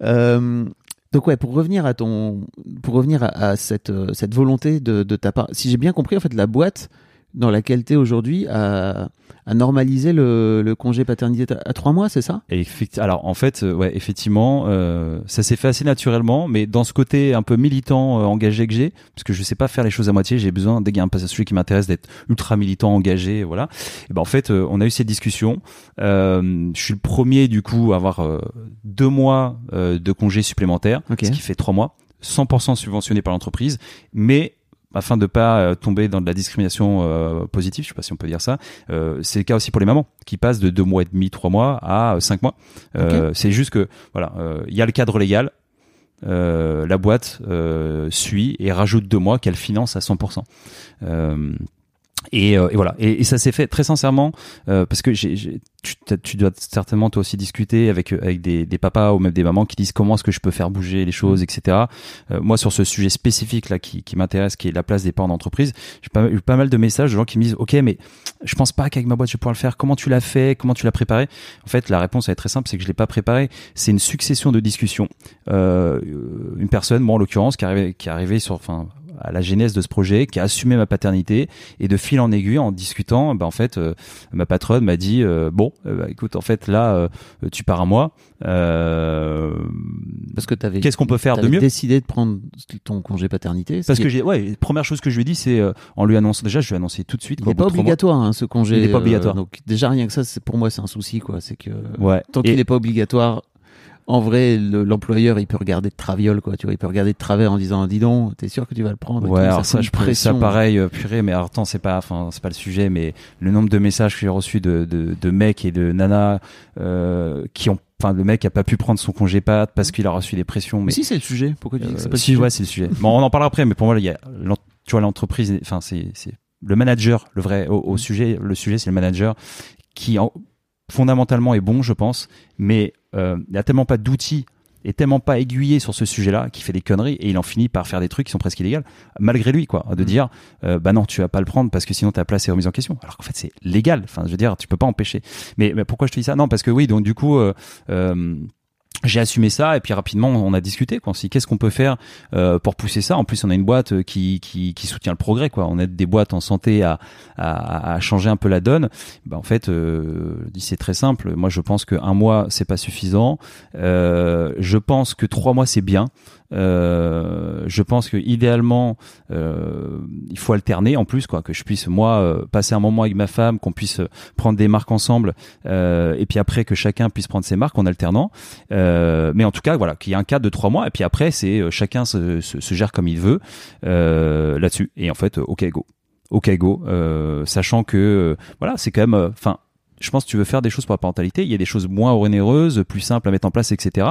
Donc ouais, pour revenir à ton, pour revenir à, à cette cette volonté de, de ta part, si j'ai bien compris, en fait, la boîte dans laquelle tu es aujourd'hui a, a normalisé le, le congé paternité à, à trois mois, c'est ça? Et alors en fait, euh, ouais, effectivement, euh, ça s'est fait assez naturellement, mais dans ce côté un peu militant, euh, engagé que j'ai, parce que je sais pas faire les choses à moitié, j'ai besoin dès qu'il y a un passage qui m'intéresse d'être ultra militant, engagé, voilà. Et ben en fait, euh, on a eu cette discussion. Euh, je suis le premier du coup à avoir euh, deux mois euh, de congés supplémentaires, Ok. ce qui fait trois mois, 100% subventionné par l'entreprise, mais afin de pas euh, tomber dans de la discrimination euh, positive, je sais pas si on peut dire ça, euh, c'est le cas aussi pour les mamans qui passent de deux mois et demi, trois mois à cinq mois. C'est juste que voilà, il y a le cadre légal. euh, la boîte euh, suit et rajoute deux mois qu'elle finance à 100%. Euh, et, euh, et voilà. Et, et ça s'est fait très sincèrement euh, parce que j'ai, j'ai- tu, t'as- tu dois certainement toi aussi discuter avec euh, avec des, des papas ou même des mamans qui disent comment est-ce que je peux faire bouger les choses, etc. Euh, moi sur ce sujet spécifique là qui, qui m'intéresse, qui est la place des parents d'entreprise, j'ai pas, eu pas mal de messages de gens qui me disent ok mais je pense pas qu'avec ma boîte je vais pouvoir le faire. Comment tu l'as fait? Comment tu l'as préparé? En fait la réponse elle est très simple, c'est que je l'ai pas préparé. C'est une succession de discussions. Euh, une personne, moi en l'occurrence, qui est arrivé, qui arrivé sur enfin à la genèse de ce projet, qui a assumé ma paternité et de fil en aiguille en discutant, bah en fait euh, ma patronne m'a dit euh, bon euh, bah, écoute en fait là tu pars mois euh, Parce que t'avais. Qu'est-ce qu'on peut faire de mieux décidé de prendre ton congé paternité. ce parce que est- j'ai ouais première chose que je lui ai dit c'est euh, en lui annonçant déjà je lui ai annoncé tout de suite il n'est pas obligatoire hein, ce congé. Il est pas obligatoire. donc déjà rien que ça, c'est pour moi c'est un souci quoi. C'est que ouais tant qu'il n'est pas obligatoire, en vrai, le- l'employeur il peut regarder de traviole quoi. Tu vois, il peut regarder de travers en disant dis donc, t'es sûr que tu vas le prendre Ouais, alors ça, je pourrais ça pression. pareil, euh, purée, mais alors attends, c'est pas, enfin, c'est pas le sujet, mais le nombre de messages que j'ai reçus de, de, de mecs et de nanas euh, qui ont, enfin, le mec a pas pu prendre son congé pat parce qu'il a reçu des pressions, Mais mais si c'est le sujet, pourquoi tu dis que c'est pas le si, sujet ouais, c'est le sujet. Bon, on en parlera après, mais pour moi, il y a, tu vois, l'entreprise, enfin, c'est, c'est le manager, le vrai au, au sujet, le sujet c'est le manager qui en- fondamentalement est bon, je pense, mais euh, il n'y a tellement pas d'outils et tellement pas aiguillé sur ce sujet-là qu'il fait des conneries et il en finit par faire des trucs qui sont presque illégaux malgré lui quoi de dire euh, bah non tu vas pas le prendre parce que sinon ta place est remise en question. Alors qu'en fait c'est légal. Enfin je veux dire tu peux pas empêcher. Mais, mais pourquoi je te dis ça? Non parce que oui donc du coup euh, euh, j'ai assumé ça et puis rapidement on a discuté quoi. Si qu'est-ce qu'on peut faire euh, pour pousser ça? En plus on a une boîte euh, qui, qui, qui soutient le progrès quoi. On aide des boîtes en santé à, à, à changer un peu la donne. Bah, en fait euh, c'est très simple. Moi je pense que un mois c'est pas suffisant. Euh, je pense que trois mois c'est bien. Euh, je pense que idéalement euh, il faut alterner en plus quoi que je puisse moi euh, passer un moment avec ma femme qu'on puisse prendre des marques ensemble et puis après que chacun puisse prendre ses marques en alternant. Mais en tout cas voilà qu'il y a un cadre de trois mois et puis après c'est chacun se, gère comme il veut là-dessus. Et en fait ok go. Ok go sachant que voilà c'est quand même enfin je pense que tu veux faire des choses pour la parentalité, il y a des choses moins onéreuses, plus simples à mettre en place, etc.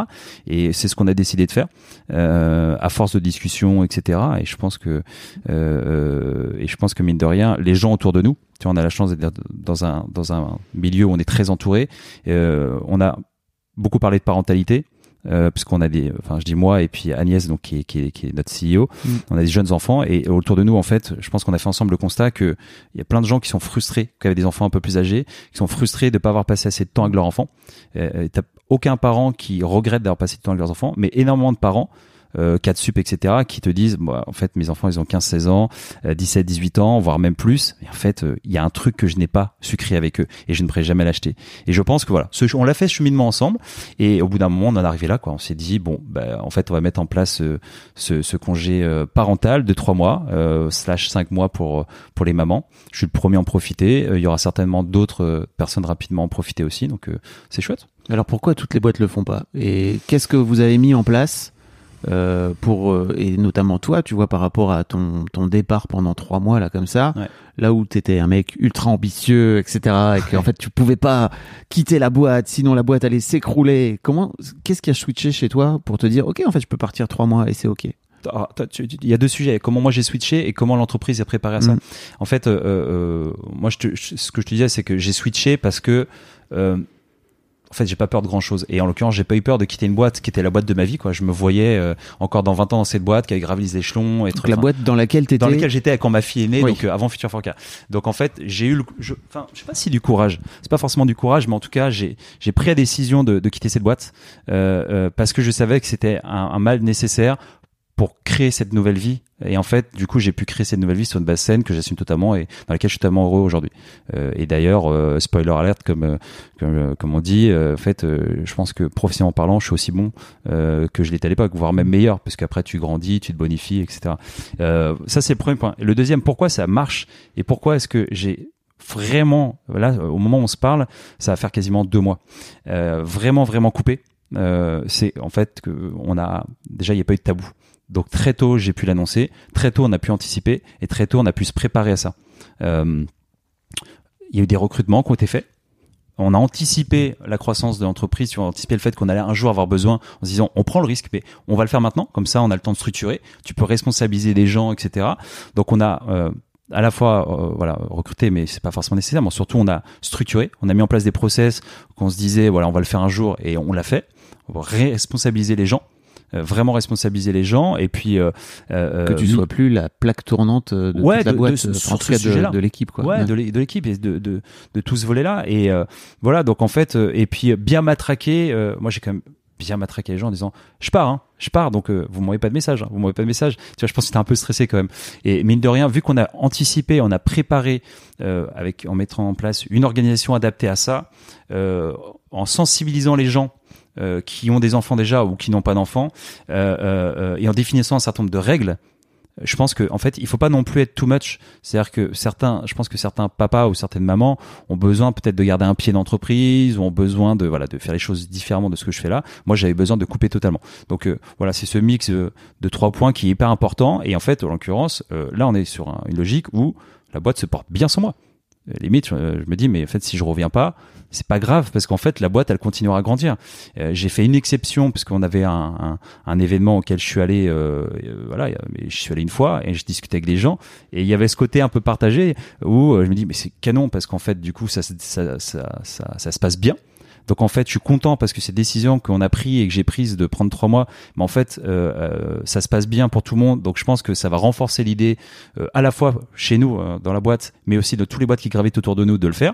Et c'est ce qu'on a décidé de faire euh, à force de discussion, etc. Et je pense que euh, et je pense que mine de rien, les gens autour de nous, tu vois, on a la chance d'être dans un dans un milieu où on est très entouré. Euh, on a beaucoup parlé de parentalité. Euh, parce qu'on a des, enfin je dis moi et puis Agnès donc qui est, qui est, qui est notre CEO, Mm. on a des jeunes enfants et autour de nous en fait, je pense qu'on a fait ensemble le constat que il y a plein de gens qui sont frustrés, qui avaient des enfants un peu plus âgés, qui sont frustrés de pas avoir passé assez de temps avec leur enfant. Euh, T'as aucun parent qui regrette d'avoir passé du temps avec leurs enfants, mais énormément de parents euh, 4 sup, etc., qui te disent, bah, en fait, mes enfants, ils ont 15-16 ans, euh, 17-18 ans, voire même plus. Et en fait, euh, il y a un truc que je n'ai pas sucré avec eux et je ne pourrais jamais l'acheter. Et je pense que voilà, ce, on l'a fait ce cheminement ensemble. Et au bout d'un moment, on en est arrivé là, quoi. On s'est dit, bon, bah, en fait, on va mettre en place euh, ce, ce congé euh, parental de 3 mois, euh, slash 5 mois pour, pour les mamans. Je suis le premier à en profiter. Euh, Il y aura certainement d'autres euh, personnes rapidement en profiter aussi. Donc, euh, c'est chouette. Alors pourquoi toutes les boîtes le font pas? Et qu'est-ce que vous avez mis en place euh, pour euh, et notamment toi, tu vois, par rapport à ton ton départ pendant trois mois là comme ça, Ouais. là où t'étais un mec ultra ambitieux, etc. Et qu'en fait tu pouvais pas quitter la boîte, sinon la boîte allait s'écrouler. Comment Qu'est-ce qui a switché chez toi pour te dire ok, en fait je peux partir trois mois et c'est ok? Tu- Il y a deux sujets. Comment moi j'ai switché et comment l'entreprise est préparée à ça. Mm. En fait, euh, euh, moi, je te- je- ce que je te disais, c'est que j'ai switché parce que, euh, fait, j'ai pas peur de grand chose. Et en l'occurrence, j'ai pas eu peur de quitter une boîte qui était la boîte de ma vie. Quoi. Je me voyais euh, encore dans 20 ans dans cette boîte qui avait gravi les échelons. Et Donc la boîte dans laquelle t'étais. dans laquelle j'étais quand ma fille est née, Oui. donc euh, avant Future Forca. Donc en fait, j'ai eu, le, je, enfin, je sais pas si du courage. C'est pas forcément du courage, mais en tout cas, j'ai, j'ai pris la décision de, de quitter cette boîte euh, euh, parce que je savais que c'était un, un mal nécessaire pour créer cette nouvelle vie. Et en fait, du coup, j'ai pu créer cette nouvelle vie sur une base saine que j'assume totalement et dans laquelle je suis totalement heureux aujourd'hui. Euh, et d'ailleurs, euh, spoiler alert, comme euh, comme, euh, comme on dit, euh, en fait, je pense que professionnellement parlant, je suis aussi bon que je l'étais à l'époque, voire même meilleur, parce qu'après tu grandis, tu te bonifies, etc. Ça, c'est le premier point. Le deuxième, pourquoi ça marche et pourquoi est-ce que j'ai vraiment, là, au moment où on se parle, ça va faire quasiment deux mois, vraiment, vraiment coupé. C'est en fait que on a déjà il n'y a pas eu de tabou. Donc très tôt j'ai pu l'annoncer, très tôt on a pu anticiper et très tôt on a pu se préparer à ça. Euh, il y a eu des recrutements qui ont été faits. On a anticipé la croissance de l'entreprise, on a anticipé le fait qu'on allait un jour avoir besoin en se disant on prend le risque, mais on va le faire maintenant, comme ça on a le temps de structurer, tu peux responsabiliser des gens, etc. Donc on a euh, à la fois euh, voilà recruté, mais c'est pas forcément nécessaire, mais surtout on a structuré, on a mis en place des process qu'on se disait voilà on va le faire un jour et on l'a fait, on va responsabiliser les gens vraiment responsabiliser les gens et puis euh, euh, que tu sois plus la plaque tournante de Ouais, toute la de- boîte, de- euh, sur en tout cas de, de l'équipe quoi. ouais, de l'é- de l'équipe et de, de, de tout ce volet-là. Et euh, voilà, donc en fait, euh, et puis euh, bien matraquer, euh, moi j'ai quand même bien matraqué les gens en disant je pars, hein, je pars, donc euh, vous m'envoyez pas de message, hein, vous m'envoyez pas de message. Tu vois, je pense que c'était un peu stressé quand même. Et mine de rien, vu qu'on a anticipé, on a préparé euh, avec en mettant en place une organisation adaptée à ça, euh, en sensibilisant les gens. Euh, qui ont des enfants déjà ou qui n'ont pas d'enfants euh, euh, et en définissant un certain nombre de règles je pense que en fait il faut pas non plus être too much. C'est à dire que certains je pense que certains papas ou certaines mamans ont besoin peut-être de garder un pied d'entreprise ont besoin de voilà de faire les choses différemment de ce que je fais là. Moi j'avais besoin de couper totalement. Donc voilà c'est ce mix de trois points qui est hyper important. Et en fait en l'occurrence là on est sur un- une logique où la boîte se porte bien sans moi limite, je, je me dis, mais en fait, si je reviens pas, c'est pas grave parce qu'en fait, la boîte, elle continuera à grandir. Euh, j'ai fait une exception parce qu'on avait un, un, un événement auquel je suis allé, euh, euh, voilà, je suis allé une fois et je discutais avec des gens et il y avait ce côté un peu partagé où euh, je me dis, mais c'est canon parce qu'en fait, du coup, ça, ça, ça, ça se passe bien. Donc en fait, je suis content parce que ces décisions qu'on a prises et que j'ai prises de prendre trois mois, mais en fait, euh, euh, ça se passe bien pour tout le monde. Donc je pense que ça va renforcer l'idée euh, à la fois chez nous euh, dans la boîte, mais aussi de tous les boîtes qui gravitent autour de nous de le faire.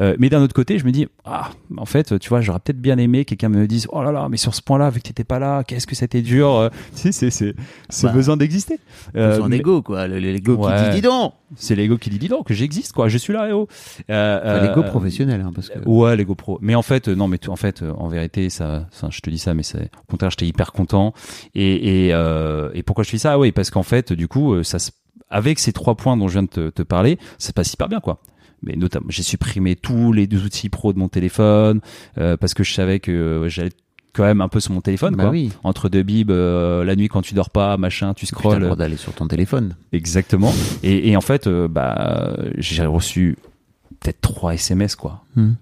Euh, mais d'un autre côté, je me dis ah, en fait, tu vois, j'aurais peut-être bien aimé que quelqu'un me dise oh là là, mais sur ce point-là, vu que t'étais pas là, qu'est-ce que c'était dur. Euh, tu sais, c'est c'est c'est Bah, besoin d'exister. Son mais- ego, quoi. Le- le- L'ego Ouais. qui dit dis donc. C'est l'ego qui dit dis donc que j'existe quoi, je suis là et oh. Euh, Enfin, L'ego euh, professionnel, hein, parce que. Ouais, les GoPro. Mais en fait, euh, non, mais en fait, euh, en vérité, ça, ça, je te dis ça, mais c'est au contraire, j'étais hyper content. Et et, euh, et pourquoi je fais ça? Oui, parce qu'en fait, du coup, euh, ça, se- avec ces trois points dont je viens de te, te parler, ça se passe hyper bien, quoi. Mais notamment, j'ai supprimé tous les deux outils pro de mon téléphone euh, parce que je savais que euh, j'allais quand même un peu sur mon téléphone, Bah quoi. oui. Entre deux bibs, euh, la nuit quand tu dors pas, machin, tu scrolles. droit d'aller sur ton téléphone. Exactement. Et, et en fait, euh, bah, j'ai reçu peut-être trois SMS, quoi. Hmm.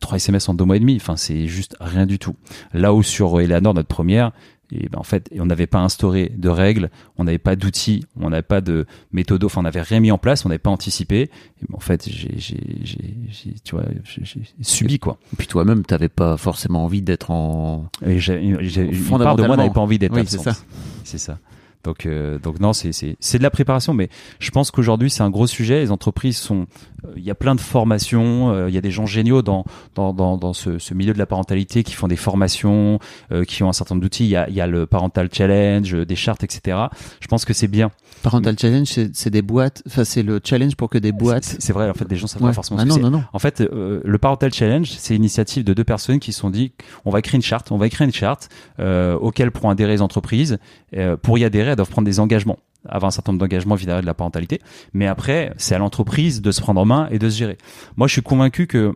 Trois SMS en deux mois et demi. Enfin, c'est juste rien du tout. Là où sur Eleanor, notre première, et ben en fait, on n'avait pas instauré de règles, on n'avait pas d'outils, on n'avait pas de méthode, enfin, on n'avait rien mis en place, on n'avait pas anticipé. Et ben, en fait, j'ai, j'ai, tu vois, j'ai, subi quoi. Et puis toi-même, t'avais pas forcément envie d'être en. Et j'ai, j'ai, une part de moi n'avait pas envie d'être Oui, c'est ça. C'est ça. Donc, euh, donc non, c'est de la préparation, mais je pense qu'aujourd'hui c'est un gros sujet. Les entreprises sont, euh, il y a plein de formations, euh, il y a des gens géniaux dans dans dans, dans ce, ce milieu de la parentalité qui font des formations, euh, qui ont un certain nombre d'outils. Il y a y a le parental challenge, des chartes, etc. Je pense que c'est bien. Parental Challenge, c'est des boîtes. Enfin, c'est le challenge pour que des boîtes. C'est vrai. En fait, des gens savent Ouais. pas forcément. Ah ce non, non, non. En fait, euh, le Parental Challenge, c'est une initiative de deux personnes qui se sont dit on va créer une charte, on va écrire une charte euh, auquel pourront adhérer les entreprises. Euh, pour y adhérer, elles doivent prendre des engagements, avoir un certain nombre d'engagements vis-à-vis de la parentalité. Mais après, c'est à l'entreprise de se prendre en main et de se gérer. Moi, je suis convaincu que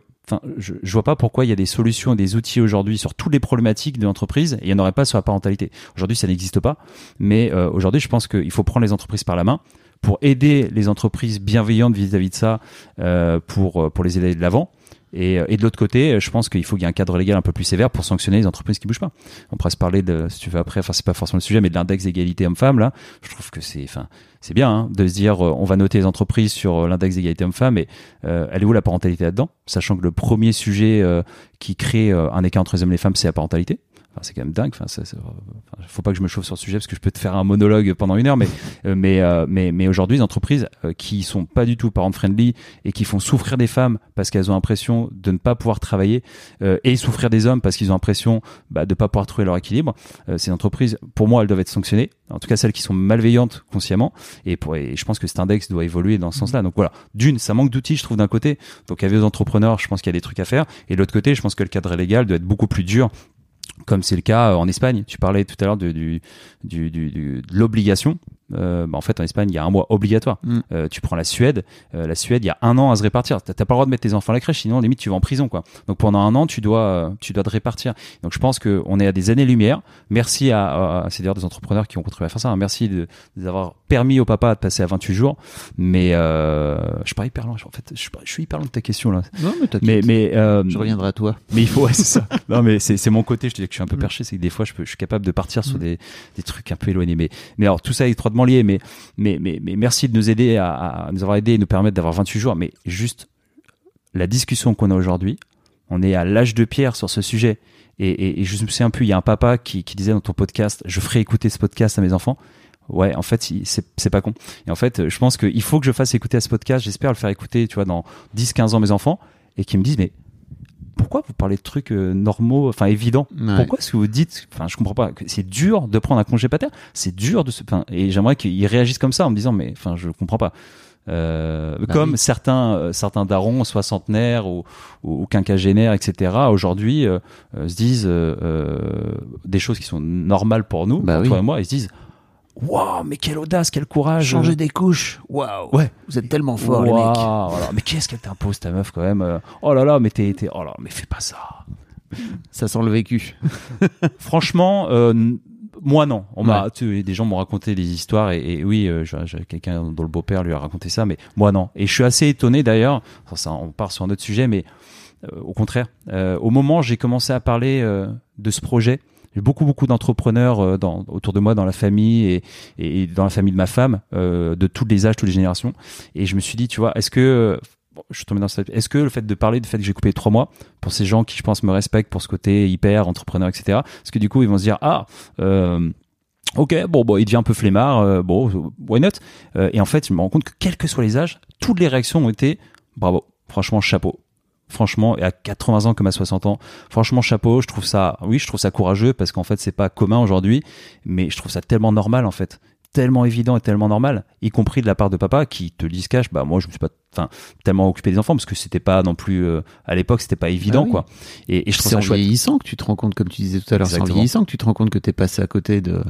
Je, je vois pas pourquoi il y a des solutions, des outils aujourd'hui sur toutes les problématiques de l'entreprise et il n'y en aurait pas sur la parentalité. Aujourd'hui, ça n'existe pas. Mais euh, aujourd'hui, je pense qu'il faut prendre les entreprises par la main pour aider les entreprises bienveillantes vis-à-vis de ça, euh, pour pour les aider de l'avant. Et, euh, et de l'autre côté, je pense qu'il faut qu'il y ait un cadre légal un peu plus sévère pour sanctionner les entreprises qui bougent pas. On pourrait se parler de, si tu veux après, enfin c'est pas forcément le sujet, mais de l'index d'égalité homme-femme là. Je trouve que c'est, enfin c'est bien hein, de se dire, euh, on va noter les entreprises sur euh, l'index d'égalité homme-femme, mais euh, elle est où la parentalité là-dedans? Sachant que le premier sujet qui crée un écart entre les hommes et les femmes, c'est la parentalité. Enfin, c'est quand même dingue. Enfin, c'est- enfin, faut pas que je me chauffe sur ce sujet parce que je peux te faire un monologue pendant une heure, mais euh, mais euh, mais mais aujourd'hui, les entreprises euh, qui sont pas du tout parent friendly et qui font souffrir des femmes parce qu'elles ont l'impression de ne pas pouvoir travailler euh, et souffrir des hommes parce qu'ils ont l'impression bah, de pas pouvoir trouver leur équilibre, euh, ces entreprises, pour moi, elles doivent être sanctionnées. En tout cas, celles qui sont malveillantes consciemment. Et, pour, et je pense que cet index doit évoluer dans ce sens-là. Donc voilà, d'une, ça manque d'outils, je trouve d'un côté. Donc avec les entrepreneurs, je pense qu'il y a des trucs à faire. Et de l'autre côté, je pense que le cadre légal doit être beaucoup plus dur comme c'est le cas euh, en Espagne. Tu parlais tout à l'heure de, du, du, du- du- de l'obligation. Euh, bah, en fait, en Espagne, il y a un mois obligatoire. Mm. Euh, tu prends la Suède. euh, la Suède, il y a un an à se répartir. T'as pas le droit de mettre tes enfants à la crèche, sinon limite tu vas en prison, quoi. Donc pendant un an, tu dois, tu dois te répartir. Donc je pense que on est à des années-lumière. Merci à, à c'est d'ailleurs des entrepreneurs qui ont contribué à faire ça. hein. Merci de, d'avoir permis au papa de passer à 28 jours. Mais euh, je suis pas hyper loin. En fait, je suis, pas- je suis hyper loin de ta question là. Non, mais. Mais mais euh, Je reviendrai à toi. mais il faut, ouais, c'est ça. Non, mais c'est, c'est mon côté. Je te dis que je suis un peu perché. C'est que des fois, je, peux, je suis capable de partir sur des, des trucs un peu éloignés. Mais, mais alors, tout ça est lié. Mais, mais, mais, merci de nous aider à, nous avoir aidé et nous permettre d'avoir 28 jours. Mais juste, la discussion qu'on a aujourd'hui, on est à l'âge de pierre sur ce sujet. Et, et, et je me souviens plus, il y a un papa qui, qui disait dans ton podcast, je ferai écouter ce podcast à mes enfants. Ouais, en fait, c'est pas con. Et en fait, je pense qu'il faut que je fasse écouter à ce podcast. J'espère le faire écouter, tu vois, dans 10-15 ans mes enfants et qui me disent, mais pourquoi vous parlez de trucs euh, normaux, enfin évidents? Ouais. Pourquoi est-ce que vous dites, enfin je comprends pas, que c'est dur de prendre un congé pater, c'est dur de se, enfin, et j'aimerais qu'ils réagissent comme ça en me disant, mais enfin je comprends pas. Euh, Bah comme oui. certains euh, certains darons soixantenaires ou, ou, ou quinquagénaires etc aujourd'hui euh, euh, se disent des choses qui sont normales pour nous Bah pour oui. toi et moi ils se disent waouh mais quelle audace quel courage Changer des couches. Waouh. Ouais. Vous êtes tellement forts, les Waouh, mecs. voilà. mais qu'est-ce qu'elle t'impose ta meuf quand même euh, oh là là mais t'es t'es- oh là mais fais pas ça Ça sent le vécu. franchement, euh, moi non. On m'a, tu- des gens m'ont raconté des histoires et, et oui, euh, quelqu'un dont le beau-père lui a raconté ça, mais moi non. Et je suis assez étonné d'ailleurs. Ça, ça, on part sur un autre sujet, mais euh, au contraire, euh, au moment où j'ai commencé à parler euh, de ce projet, j'ai beaucoup beaucoup d'entrepreneurs euh, autour de moi, dans la famille et, dans la famille de ma femme, euh, de tous les âges, toutes les générations. Et je me suis dit, tu vois, est-ce que je suis tombé dans cette... Est-ce que le fait de parler du fait que j'ai coupé trois mois pour ces gens qui, je pense, me respectent pour ce côté hyper entrepreneur, etc. Parce que du coup, ils vont se dire, ah. Euh, Ok, bon, bon, il devient un peu flemmard, bon, why not? Et en fait, je me rends compte que quels que soient les âges, toutes les réactions ont été bravo, franchement, chapeau. Franchement, et à 80 ans comme à 60 ans, franchement, chapeau. Je trouve ça, oui, je trouve ça courageux parce qu'en fait, c'est pas commun aujourd'hui, mais je trouve ça tellement normal en fait, tellement évident et tellement normal, y compris de la part de papa qui te dit se cache, bah moi, je me suis pas, enfin, tellement occupé des enfants parce que c'était pas non plus euh, à l'époque, c'était pas évident Ah oui. quoi. Et, et je trouve C'est ça en chouette. vieillissant que tu te rends compte, comme tu disais tout à l'heure, c'est en vieillissant que tu te rends compte que t'es passé à côté de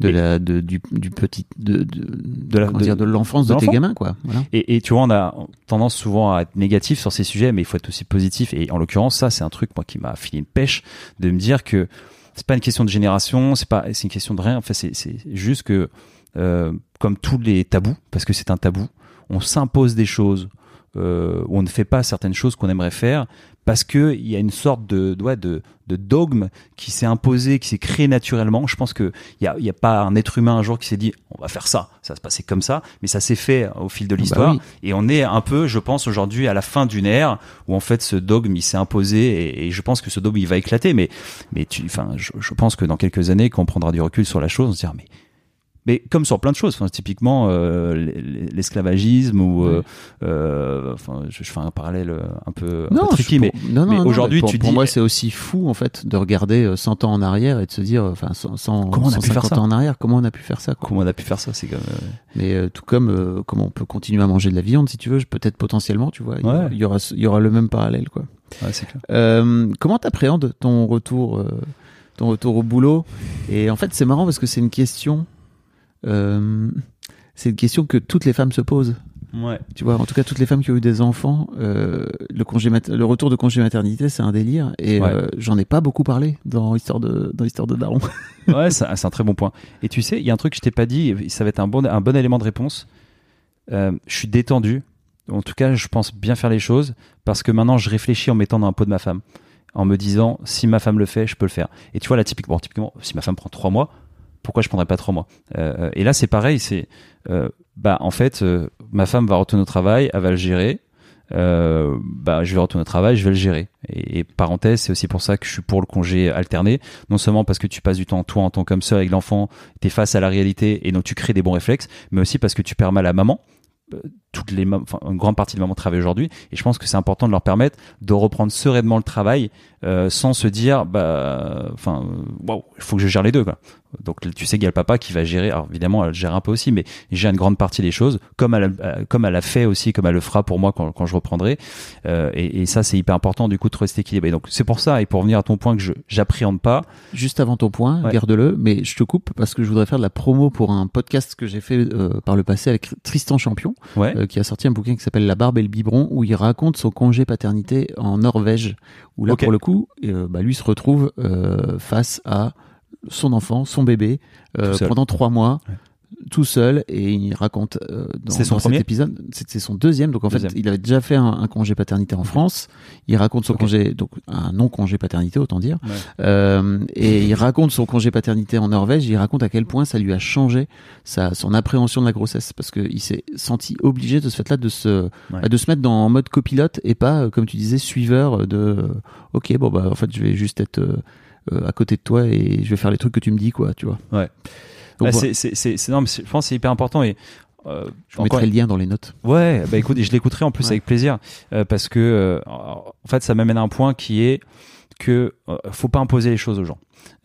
de Et- la de, du, du petit de de, De la- comment de- dire, de l'enfance de, de tes gamins quoi. Voilà. Et, et tu vois, on a tendance souvent à être négatif sur ces sujets, mais il faut être aussi positif. Et en l'occurrence, ça, c'est un truc moi qui m'a filé une pêche de me dire que c'est pas une question de génération, c'est pas, c'est une question de rien. Enfin, c'est, c'est juste que euh, comme tous les tabous, parce que c'est un tabou, on s'impose des choses euh, où on ne fait pas certaines choses qu'on aimerait faire parce que il y a une sorte de ouais, de, de dogme qui s'est imposé, qui s'est créé naturellement. Je pense que il y a, y a pas un être humain un jour qui s'est dit on va faire ça, ça va se passer comme ça, mais ça s'est fait au fil de l'histoire. oui. Et on est un peu, je pense, aujourd'hui à la fin d'une ère où en fait ce dogme il s'est imposé et, et je pense que ce dogme il va éclater. Mais mais tu, enfin, je, je pense que dans quelques années, quand on prendra du recul sur la chose, on se dira mais mais comme sur plein de choses, enfin, typiquement euh, l'esclavagisme ou euh, euh, enfin, je, je fais un parallèle un peu, un peu je- tricky, pour- mais non, non, mais non, aujourd'hui, pour, tu pour dis- moi c'est aussi fou en fait de regarder euh, 100 ans en arrière et de se dire enfin 100, 100 Comment on a pu faire 150 ça ans en arrière comment on a pu faire ça quoi. comment on a pu faire ça C'est comme Mais tout comme comment on peut continuer à manger de la viande si tu veux, peut-être potentiellement, tu vois, il y aura- Ouais. il y aura il y aura le même parallèle quoi. ouais, c'est clair. Comment t'appréhendes ton retour, ton retour au boulot? Et en fait, c'est marrant parce que c'est une question, euh, c'est une question que toutes les femmes se posent. Ouais. Tu vois, en tout cas, toutes les femmes qui ont eu des enfants, euh, le congé, le retour de congé maternité, c'est un délire. Et Ouais. euh, j'en ai pas beaucoup parlé dans l'histoire de dans l'histoire de Daron. ouais, c'est un très bon point. Et tu sais, il y a un truc que je t'ai pas dit, ça va être un bon, un bon élément de réponse. Je suis détendu. En tout cas, je pense bien faire les choses parce que maintenant, je réfléchis en mettant dans un pot de ma femme, en me disant si ma femme le fait, je peux le faire. Et tu vois là, typiquement, typiquement, si ma femme prend trois mois, pourquoi je prendrais pas trois mois Euh, Et là, c'est pareil. C'est euh, bah en fait, euh, ma femme va retourner au travail, elle va le gérer. Euh, bah, je vais retourner au travail, je vais le gérer. Et, parenthèse, c'est aussi pour ça que je suis pour le congé alterné. Non seulement parce que tu passes du temps toi en tant qu'homme seul avec l'enfant, tu es face à la réalité et donc tu crées des bons réflexes, mais aussi parce que tu permets à la maman euh, toutes les une grande partie des mamans travaillent aujourd'hui et je pense que c'est important de leur permettre de reprendre sereinement le travail euh, sans se dire bah enfin waouh il faut que je gère les deux quoi. Donc tu sais qu'il y a le papa qui va gérer alors évidemment elle gère un peu aussi mais il gère une grande partie des choses comme elle a, comme elle a fait aussi comme elle le fera pour moi quand, quand je reprendrai. Euh, et, et ça c'est hyper important du coup de rester équilibré donc c'est pour ça et pour revenir à ton point que je j'appréhende pas. Juste avant ton point, Ouais. garde-le, mais je te coupe parce que je voudrais faire de la promo pour un podcast que j'ai fait euh, par le passé avec Tristan Champion, ouais. qui a sorti un bouquin qui s'appelle La barbe et le biberon, où il raconte son congé paternité en Norvège, où là pour le coup, euh, bah, lui se retrouve euh, face à son enfant, son bébé, euh, pendant trois mois. Ouais. Tout seul et il raconte euh, dans, C'est son dans cet épisode c'est son deuxième donc en Deuxième. fait il avait déjà fait un, un congé paternité en France il raconte son congé donc un non congé paternité autant dire Ouais. euh, et il raconte son congé paternité en Norvège. Il raconte à quel point ça lui a changé sa, son appréhension de la grossesse parce qu'il s'est senti obligé de ce fait-là de se, Ouais. de se mettre dans en mode copilote et pas, euh, comme tu disais, suiveur de. euh, ok, bon bah en fait je vais juste être euh, euh, à côté de toi et je vais faire les trucs que tu me dis, quoi, tu vois. Ouais. Bah, c'est non mais je pense que c'est hyper important et euh, je mettrai le lien dans les notes. Ouais, bah écoute, je l'écouterai en plus Ouais. avec plaisir euh, parce que euh, en fait, ça m'amène à un point qui est que euh, faut pas imposer les choses aux gens.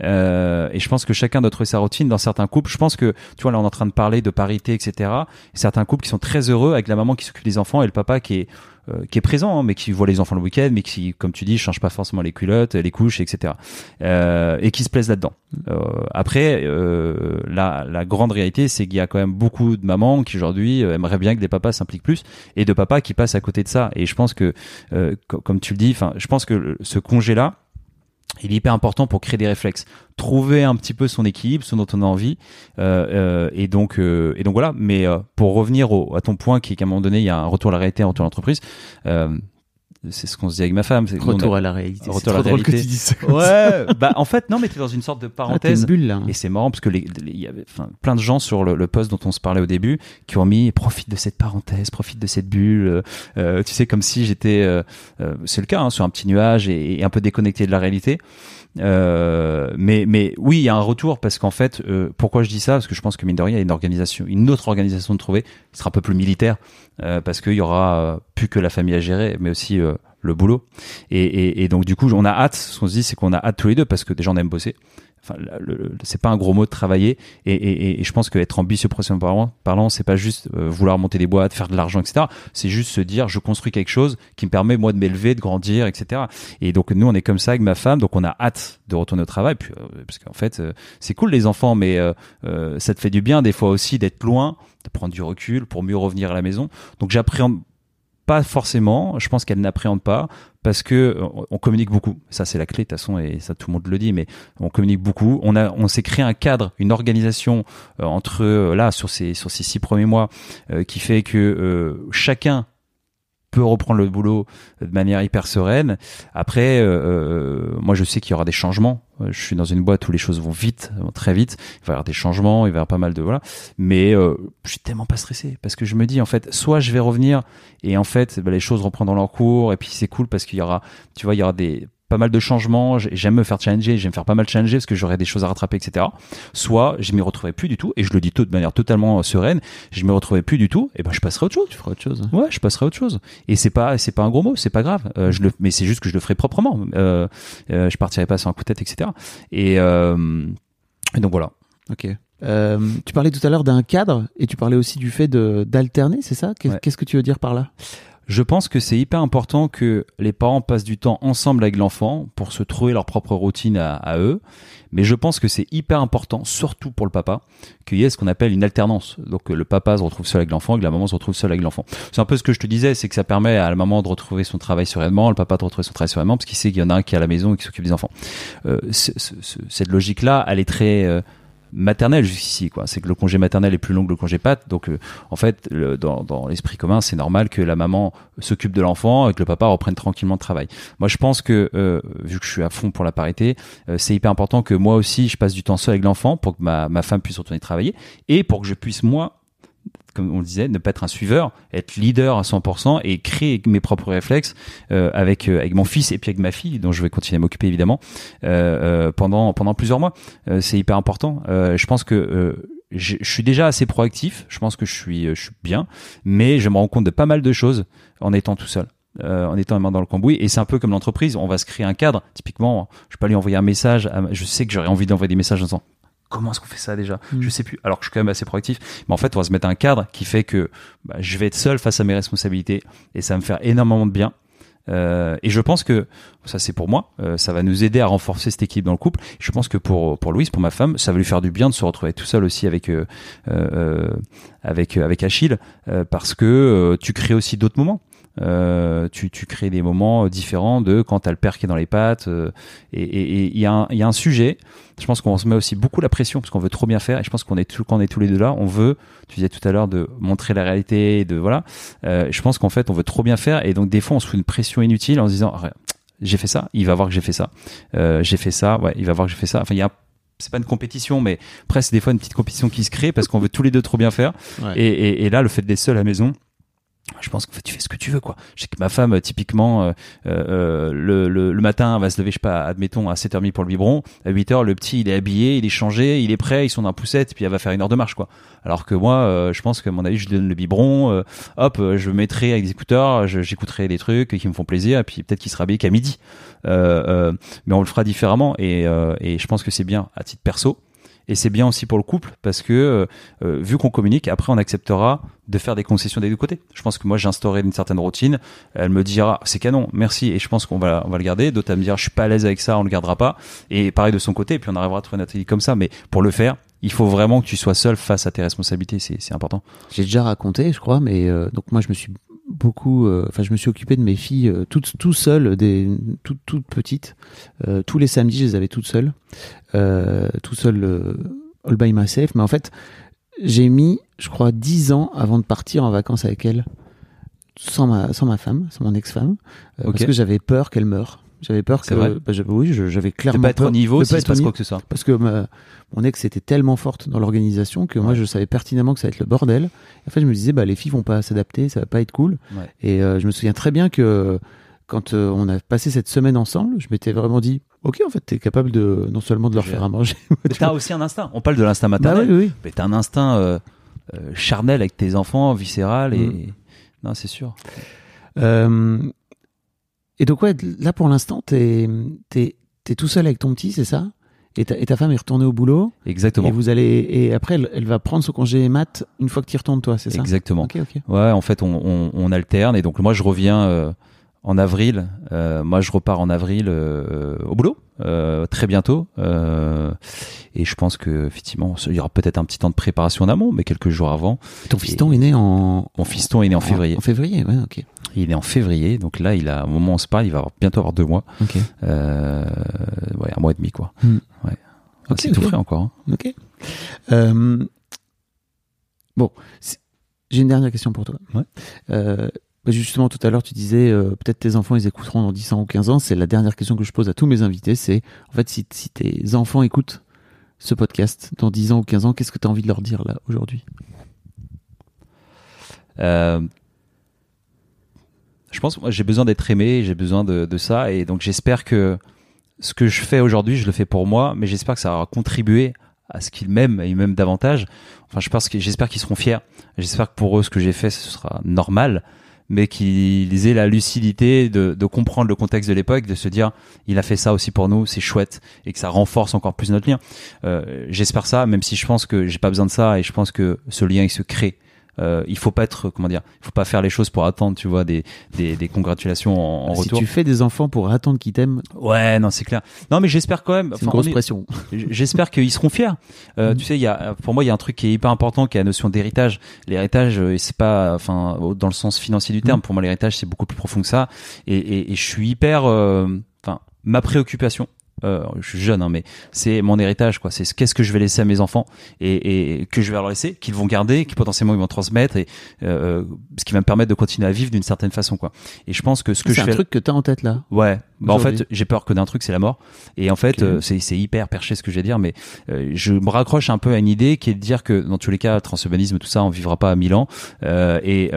Euh, et je pense que chacun doit trouver sa routine dans certains couples. Je pense que tu vois là, on est en train de parler de parité, etc. Certains couples qui sont très heureux avec la maman qui s'occupe des enfants et le papa qui est euh, qui est présent, hein, mais qui voit les enfants le week-end, mais qui, comme tu dis, change pas forcément les culottes, les couches, etc. Euh, et qui se plaisent là-dedans. Après, la, la grande réalité, c'est qu'il y a quand même beaucoup de mamans qui aujourd'hui aimeraient bien que des papas s'impliquent plus, et de papas qui passent à côté de ça. Et je pense que, co- comme tu le dis, enfin, je pense que ce congé-là, il est hyper important pour créer des réflexes, trouver un petit peu son équilibre, ce dont on a envie, euh, euh, et donc euh, et donc voilà. Mais pour revenir au, à ton point, qui est qu'à un moment donné, il y a un retour à la réalité, un retour à l'entreprise. C'est ce qu'on se dit avec ma femme. c'est que nous, on a- Retour à la réalité. Retour C'est à la drôle que réalité. tu dises ça. Ouais, bah en fait non, mais t'es dans une sorte de Ah, parenthèse. bulle là. Et c'est marrant parce que il y avait plein de gens sur le, le post dont on se parlait au début qui ont mis profite de cette parenthèse, profite de cette bulle. euh, euh, tu sais comme si j'étais, euh, c'est le cas, hein, sur un petit nuage et, et un peu déconnecté de la réalité. Euh, mais mais oui, il y a un retour parce qu'en fait, pourquoi je dis ça? Parce que je pense que mine de rien, il y a une organisation, une autre organisation de trouver, qui sera un peu plus militaire parce qu'il y aura plus que la famille à gérer, mais aussi euh, le boulot. Et, et, donc du coup, on a hâte. Ce qu'on se dit, c'est qu'on a hâte tous les deux parce que déjà on aime bosser. Enfin, c'est pas un gros mot de travailler. Et, et, je pense qu'être ambitieux professionnellement parlant, c'est pas juste euh, vouloir monter des boîtes, faire de l'argent, etc. C'est juste se dire, je construis quelque chose qui me permet moi de m'élever, de grandir, etc. Et donc nous, on est comme ça avec ma femme, donc on a hâte de retourner au travail, puis, euh, parce qu'en fait, c'est cool les enfants, mais ça te fait du bien des fois aussi d'être loin, de prendre du recul pour mieux revenir à la maison. Donc j'appréhende pas forcément, je pense qu'elle n'appréhende pas parce que euh, on communique beaucoup. Ça c'est la clé de toute façon et ça tout le monde le dit mais on communique beaucoup. On a on s'est créé un cadre, une organisation euh, entre euh, là sur ces sur ces six premiers mois qui fait que chacun peut reprendre le boulot de manière hyper sereine. Après, euh, euh, moi je sais qu'il y aura des changements. Euh, Je suis dans une boîte où les choses vont vite, très vite. Il va y avoir des changements, il va y avoir pas mal de voilà. Mais euh, je suis tellement pas stressé parce que je me dis en fait, soit je vais revenir et en fait bah, les choses reprendront leur cours et puis c'est cool parce qu'il y aura, tu vois, il y aura des pas mal de changements, J'ai- j'aime me faire challenger, j'aime faire pas mal challenger parce que j'aurai des choses à rattraper, etc. Soit je m'y retrouverai plus du tout, et je le dis tout de manière totalement euh, sereine, je m'y retrouverai plus du tout, et ben je passerai autre chose. Tu feras autre chose. Ouais, je passerai autre chose. Et c'est pas, c'est pas un gros mot, c'est pas grave. Euh, je le, mais c'est juste que je le ferai proprement. Euh, euh, je partirai pas un coup de tête, etc. Et, et donc voilà. Ok. Euh, tu parlais tout à l'heure d'un cadre et tu parlais aussi du fait d'alterner, c'est ça? Ouais. Qu'est-ce que tu veux dire par là? Je pense que c'est hyper important que les parents passent du temps ensemble avec l'enfant pour se trouver leur propre routine à, eux. Mais je pense que c'est hyper important, surtout pour le papa, qu'il y ait ce qu'on appelle une alternance. Donc le papa se retrouve seul avec l'enfant et que la maman se retrouve seule avec l'enfant. C'est un peu ce que je te disais, c'est que ça permet à la maman de retrouver son travail sereinement, le papa de retrouver son travail sereinement, parce qu'il sait qu'il y en a un qui est à la maison et qui s'occupe des enfants. Euh, ce- ce- ce- cette logique-là, elle est très euh, maternelle jusqu'ici. quoi. C'est que le congé maternel est plus long que le congé patte. Donc euh, en fait, dans, dans l'esprit commun, c'est normal que la maman s'occupe de l'enfant et que le papa reprenne tranquillement le travail. Moi, je pense que, euh, vu que je suis à fond pour la parité, euh, c'est hyper important que moi aussi, je passe du temps seul avec l'enfant pour que ma, ma femme puisse retourner travailler et pour que je puisse, moi, comme on le disait, ne pas être un suiveur, être leader à 100% et créer mes propres réflexes euh, avec euh, avec mon fils et puis avec ma fille, dont je vais continuer à m'occuper évidemment euh, pendant pendant plusieurs mois. C'est hyper important. Je pense que je suis déjà assez proactif. Je pense que je suis je suis bien, mais je me rends compte de pas mal de choses en étant tout seul. en étant les mains dans le cambouis et c'est un peu comme l'entreprise on va se créer un cadre typiquement je peux pas lui envoyer un message je sais que j'aurais envie d'envoyer des messages en disant comment est-ce qu'on fait ça déjà? Mm. je sais plus alors que je suis quand même assez proactif mais en fait on va se mettre un cadre qui fait que bah, je vais être seul face à mes responsabilités et ça va me faire énormément de bien Euh, et je pense que ça c'est pour moi, euh, ça va nous aider à renforcer cette équipe dans le couple. Je pense que pour pour Louise, pour ma femme, ça va lui faire du bien de se retrouver tout seul aussi avec euh, euh, avec avec Achille, euh, parce que tu crées aussi d'autres moments. Euh, tu, tu crées des moments différents de quand t'as le père qui est dans les pattes euh, et il y a un il y a un sujet. Je pense qu'on se met aussi beaucoup la pression parce qu'on veut trop bien faire et je pense qu'on est tout, quand on est tous les deux là. On veut tu disais tout à l'heure de montrer la réalité de voilà. Euh, je pense qu'en fait on veut trop bien faire et donc des fois on se fout une pression inutile en se disant j'ai fait ça il va voir que j'ai fait ça. Euh, j'ai fait ça ouais il va voir que j'ai fait ça. Enfin il y a c'est pas une compétition mais presque des fois une petite compétition qui se crée parce qu'on veut tous les deux trop bien faire. Ouais. et, et, et là le fait d'être seul à la maison je pense que tu fais ce que tu veux quoi. Je sais que ma femme euh, typiquement euh, euh, le, le, matin elle va se lever je sais pas admettons à 7h30 pour le biberon, à 8h le petit il est habillé, il est changé, il est prêt, ils sont dans un poussette puis elle va faire une heure de marche quoi. Alors que moi je pense que à mon avis je lui donne le biberon, hop, je mettrai avec des écouteurs, j'écouterai des trucs qui me font plaisir et puis peut-être qu'il sera habillé qu'à midi. Mais on le fera différemment et, et je pense que c'est bien à titre perso. Et c'est bien aussi pour le couple parce que euh, euh, vu qu'on communique, après on acceptera de faire des concessions des deux côtés. Je pense que moi j'ai instauré une certaine routine. Elle me dira c'est canon, merci, et je pense qu'on va on va le garder. D'autres à me dire je suis pas à l'aise avec ça, on le gardera pas. Et pareil de son côté, et puis on arrivera à trouver une atelier comme ça. Mais pour le faire, il faut vraiment que tu sois seul face à tes responsabilités. C'est c'est important. J'ai déjà raconté, je crois, mais euh, donc moi je me suis beaucoup. euh, Enfin, je me suis occupé de mes filles euh, toutes tout seul, des toutes toutes petites. Euh, tous les samedis, je les avais toutes seules, tout seul, all by myself. Mais en fait, j'ai mis, je crois, 10 ans avant de partir en vacances avec elles, sans ma sans ma femme, sans mon ex-femme, parce que j'avais peur qu'elle meure. J'avais peur que, bah, j'avais- oui, j'avais De clairement pas être peur au niveau de s'il pas se être passe quoi que ce soit. parce que ma- mon ex était tellement forte dans l'organisation que moi je savais pertinemment que ça allait être le bordel. Et en fait, je me disais bah les filles vont pas s'adapter, ça va pas être cool. Ouais. Et euh, je me souviens très bien que quand euh, on a passé cette semaine ensemble, je m'étais vraiment dit ok en fait t'es capable de non seulement de leur faire à manger. Mais t'as aussi un instinct. On parle de l'instinct bah maternel. oui oui. oui. Mais t'as un instinct euh, euh, charnel avec tes enfants, viscéral et. Mm. Non, c'est sûr. Euh, et donc ouais là pour l'instant t'es tout seul avec ton petit c'est ça? Et ta, et ta femme est retournée au boulot? Exactement. et vous allez et après elle, elle va prendre son congé mat une fois que tu y retournes toi c'est ça? Exactement. Ok ok. Ouais, en fait, on, on, on alterne et donc moi je reviens euh, en avril. Euh, moi, je repars en avril euh, au boulot euh, très bientôt. Euh, et je pense que effectivement, il y aura peut-être un petit temps de préparation en amont, mais quelques jours avant. Ton fiston est né en Mon fiston est né en février. En février, ouais, ok. Il est en février, donc là, il a au moment où on se parle, il va avoir, bientôt avoir deux mois. Ok. Euh, ouais, un mois et demi quoi. Hmm. Ouais. Ah, c'est tout frais encore. hein. Ok. Euh, bon, j'ai une dernière question pour toi. Ouais. Justement, tout à l'heure, tu disais euh, peut-être tes enfants ils écouteront dans 10 ans ou 15 ans. C'est la dernière question que je pose à tous mes invités. C'est en fait, si, tes enfants écoutent ce podcast dans 10 ans ou 15 ans, qu'est-ce que tu as envie de leur dire là aujourd'hui? Euh, je pense moi, j'ai besoin d'être aimé, j'ai besoin de, ça, et donc j'espère que ce que je fais aujourd'hui, je le fais pour moi, mais j'espère que ça aura contribué à ce qu'ils m'aiment et m'aiment davantage. Enfin, j'espère qu'ils seront fiers. J'espère que pour eux, ce que j'ai fait, ce sera normal, mais qu'ils aient la lucidité de, de comprendre le contexte de l'époque, de se dire, il a fait ça aussi pour nous, c'est chouette, et que ça renforce encore plus notre lien. Euh, j'espère ça, même si je pense que j'ai pas besoin de ça, et je pense que ce lien, il se crée. Euh, il faut pas être comment dire il faut pas faire les choses pour attendre tu vois des des, des congratulations en, en Si retour tu fais des enfants pour attendre qu'ils t'aiment, ouais non c'est clair non mais j'espère quand même c'est une grosse est- pression. J'espère qu'ils seront fiers. Euh, Mhm. Tu sais, il y a, pour moi, il y a un truc qui est hyper important, qui est la notion d'héritage. L'héritage, euh, c'est pas, enfin, dans le sens financier du terme. Mhm. Pour moi, l'héritage, c'est beaucoup plus profond que ça. Et, et, et je suis hyper, euh, enfin, ma préoccupation. Euh, je suis jeune, hein, mais c'est mon héritage, quoi. C'est ce- qu'est-ce que je vais laisser à mes enfants et, et que je vais leur laisser, qu'ils vont garder, qui potentiellement ils vont transmettre, et euh, ce qui va me permettre de continuer à vivre d'une certaine façon, quoi. Et je pense que ce que C'est je un fais truc que tu as en tête là? Ouais, bah en fait, j'ai peur que d'un truc, c'est la mort. Et en fait, Ok. euh, c'est c'est hyper perché ce que je vais dire, mais euh, je me raccroche un peu à une idée qui est de dire que dans tous les cas, transhumanisme, tout ça, on vivra pas à mille ans. Euh, et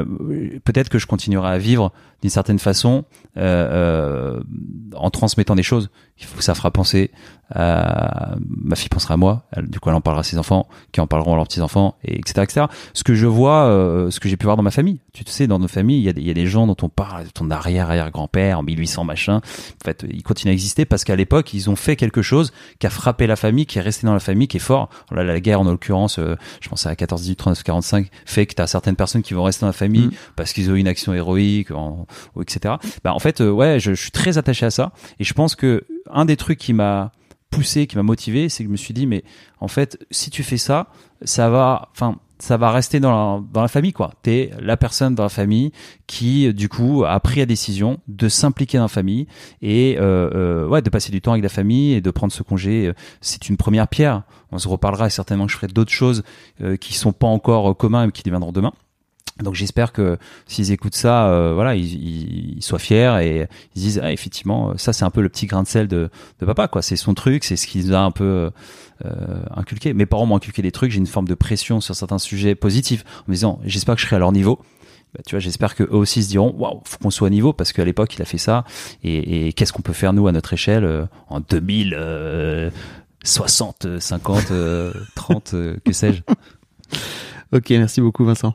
peut-être que je continuerai à vivre d'une certaine façon en transmettant des choses. Il faut que ça fera penser. À- ma fille pensera à moi. Elle- du coup, elle en parlera à ses enfants, qui en parleront à leurs petits enfants, et etc., etc. Ce que je vois, euh, ce que j'ai pu voir dans ma famille. Tu sais, dans nos familles, il y a des, il y a des gens dont on parle, ton arrière arrière grand père en 1800 machin. En fait, ils continuent à exister parce qu'à l'époque, ils ont fait quelque chose qui a frappé la famille, qui est resté dans la famille, qui est fort. Là, la guerre, en l'occurrence, euh, je pense à 14, 18, 39, 45, fait que t'as certaines personnes qui vont rester dans la famille Mm. parce qu'ils ont eu une action héroïque, en- ou etc. Bah, en fait, euh, ouais, je, je suis très attaché à ça. Et je pense que un des trucs qui m'a poussé, qui m'a motivé, c'est que je me suis dit, mais en fait, si tu fais ça, ça va, enfin, ça va rester dans la, dans la famille, quoi. T'es la personne dans la famille qui, du coup, a pris la décision de s'impliquer dans la famille et, euh, euh, ouais, de passer du temps avec la famille et de prendre ce congé. Euh, C'est une première pierre. On se reparlera et certainement que je ferai d'autres choses euh, qui sont pas encore communs et qui deviendront demain. Donc j'espère que s'ils écoutent ça, euh, voilà, ils, soient fiers et ils se disent ah, effectivement euh, ça c'est un peu le petit grain de sel de, papa quoi. C'est son truc, c'est ce qu'il a un peu euh, inculqué. Mes parents m'ont inculqué des trucs, j'ai une forme de pression sur certains sujets positifs en me disant j'espère que je serai à leur niveau. Bah, tu vois, j'espère que eux aussi se diront waouh, faut qu'on soit à niveau parce qu'à l'époque il a fait ça et, qu'est-ce qu'on peut faire nous à notre échelle en 2000 euh, 60, 50, euh, 30, euh, que sais-je? Ok, merci beaucoup Vincent.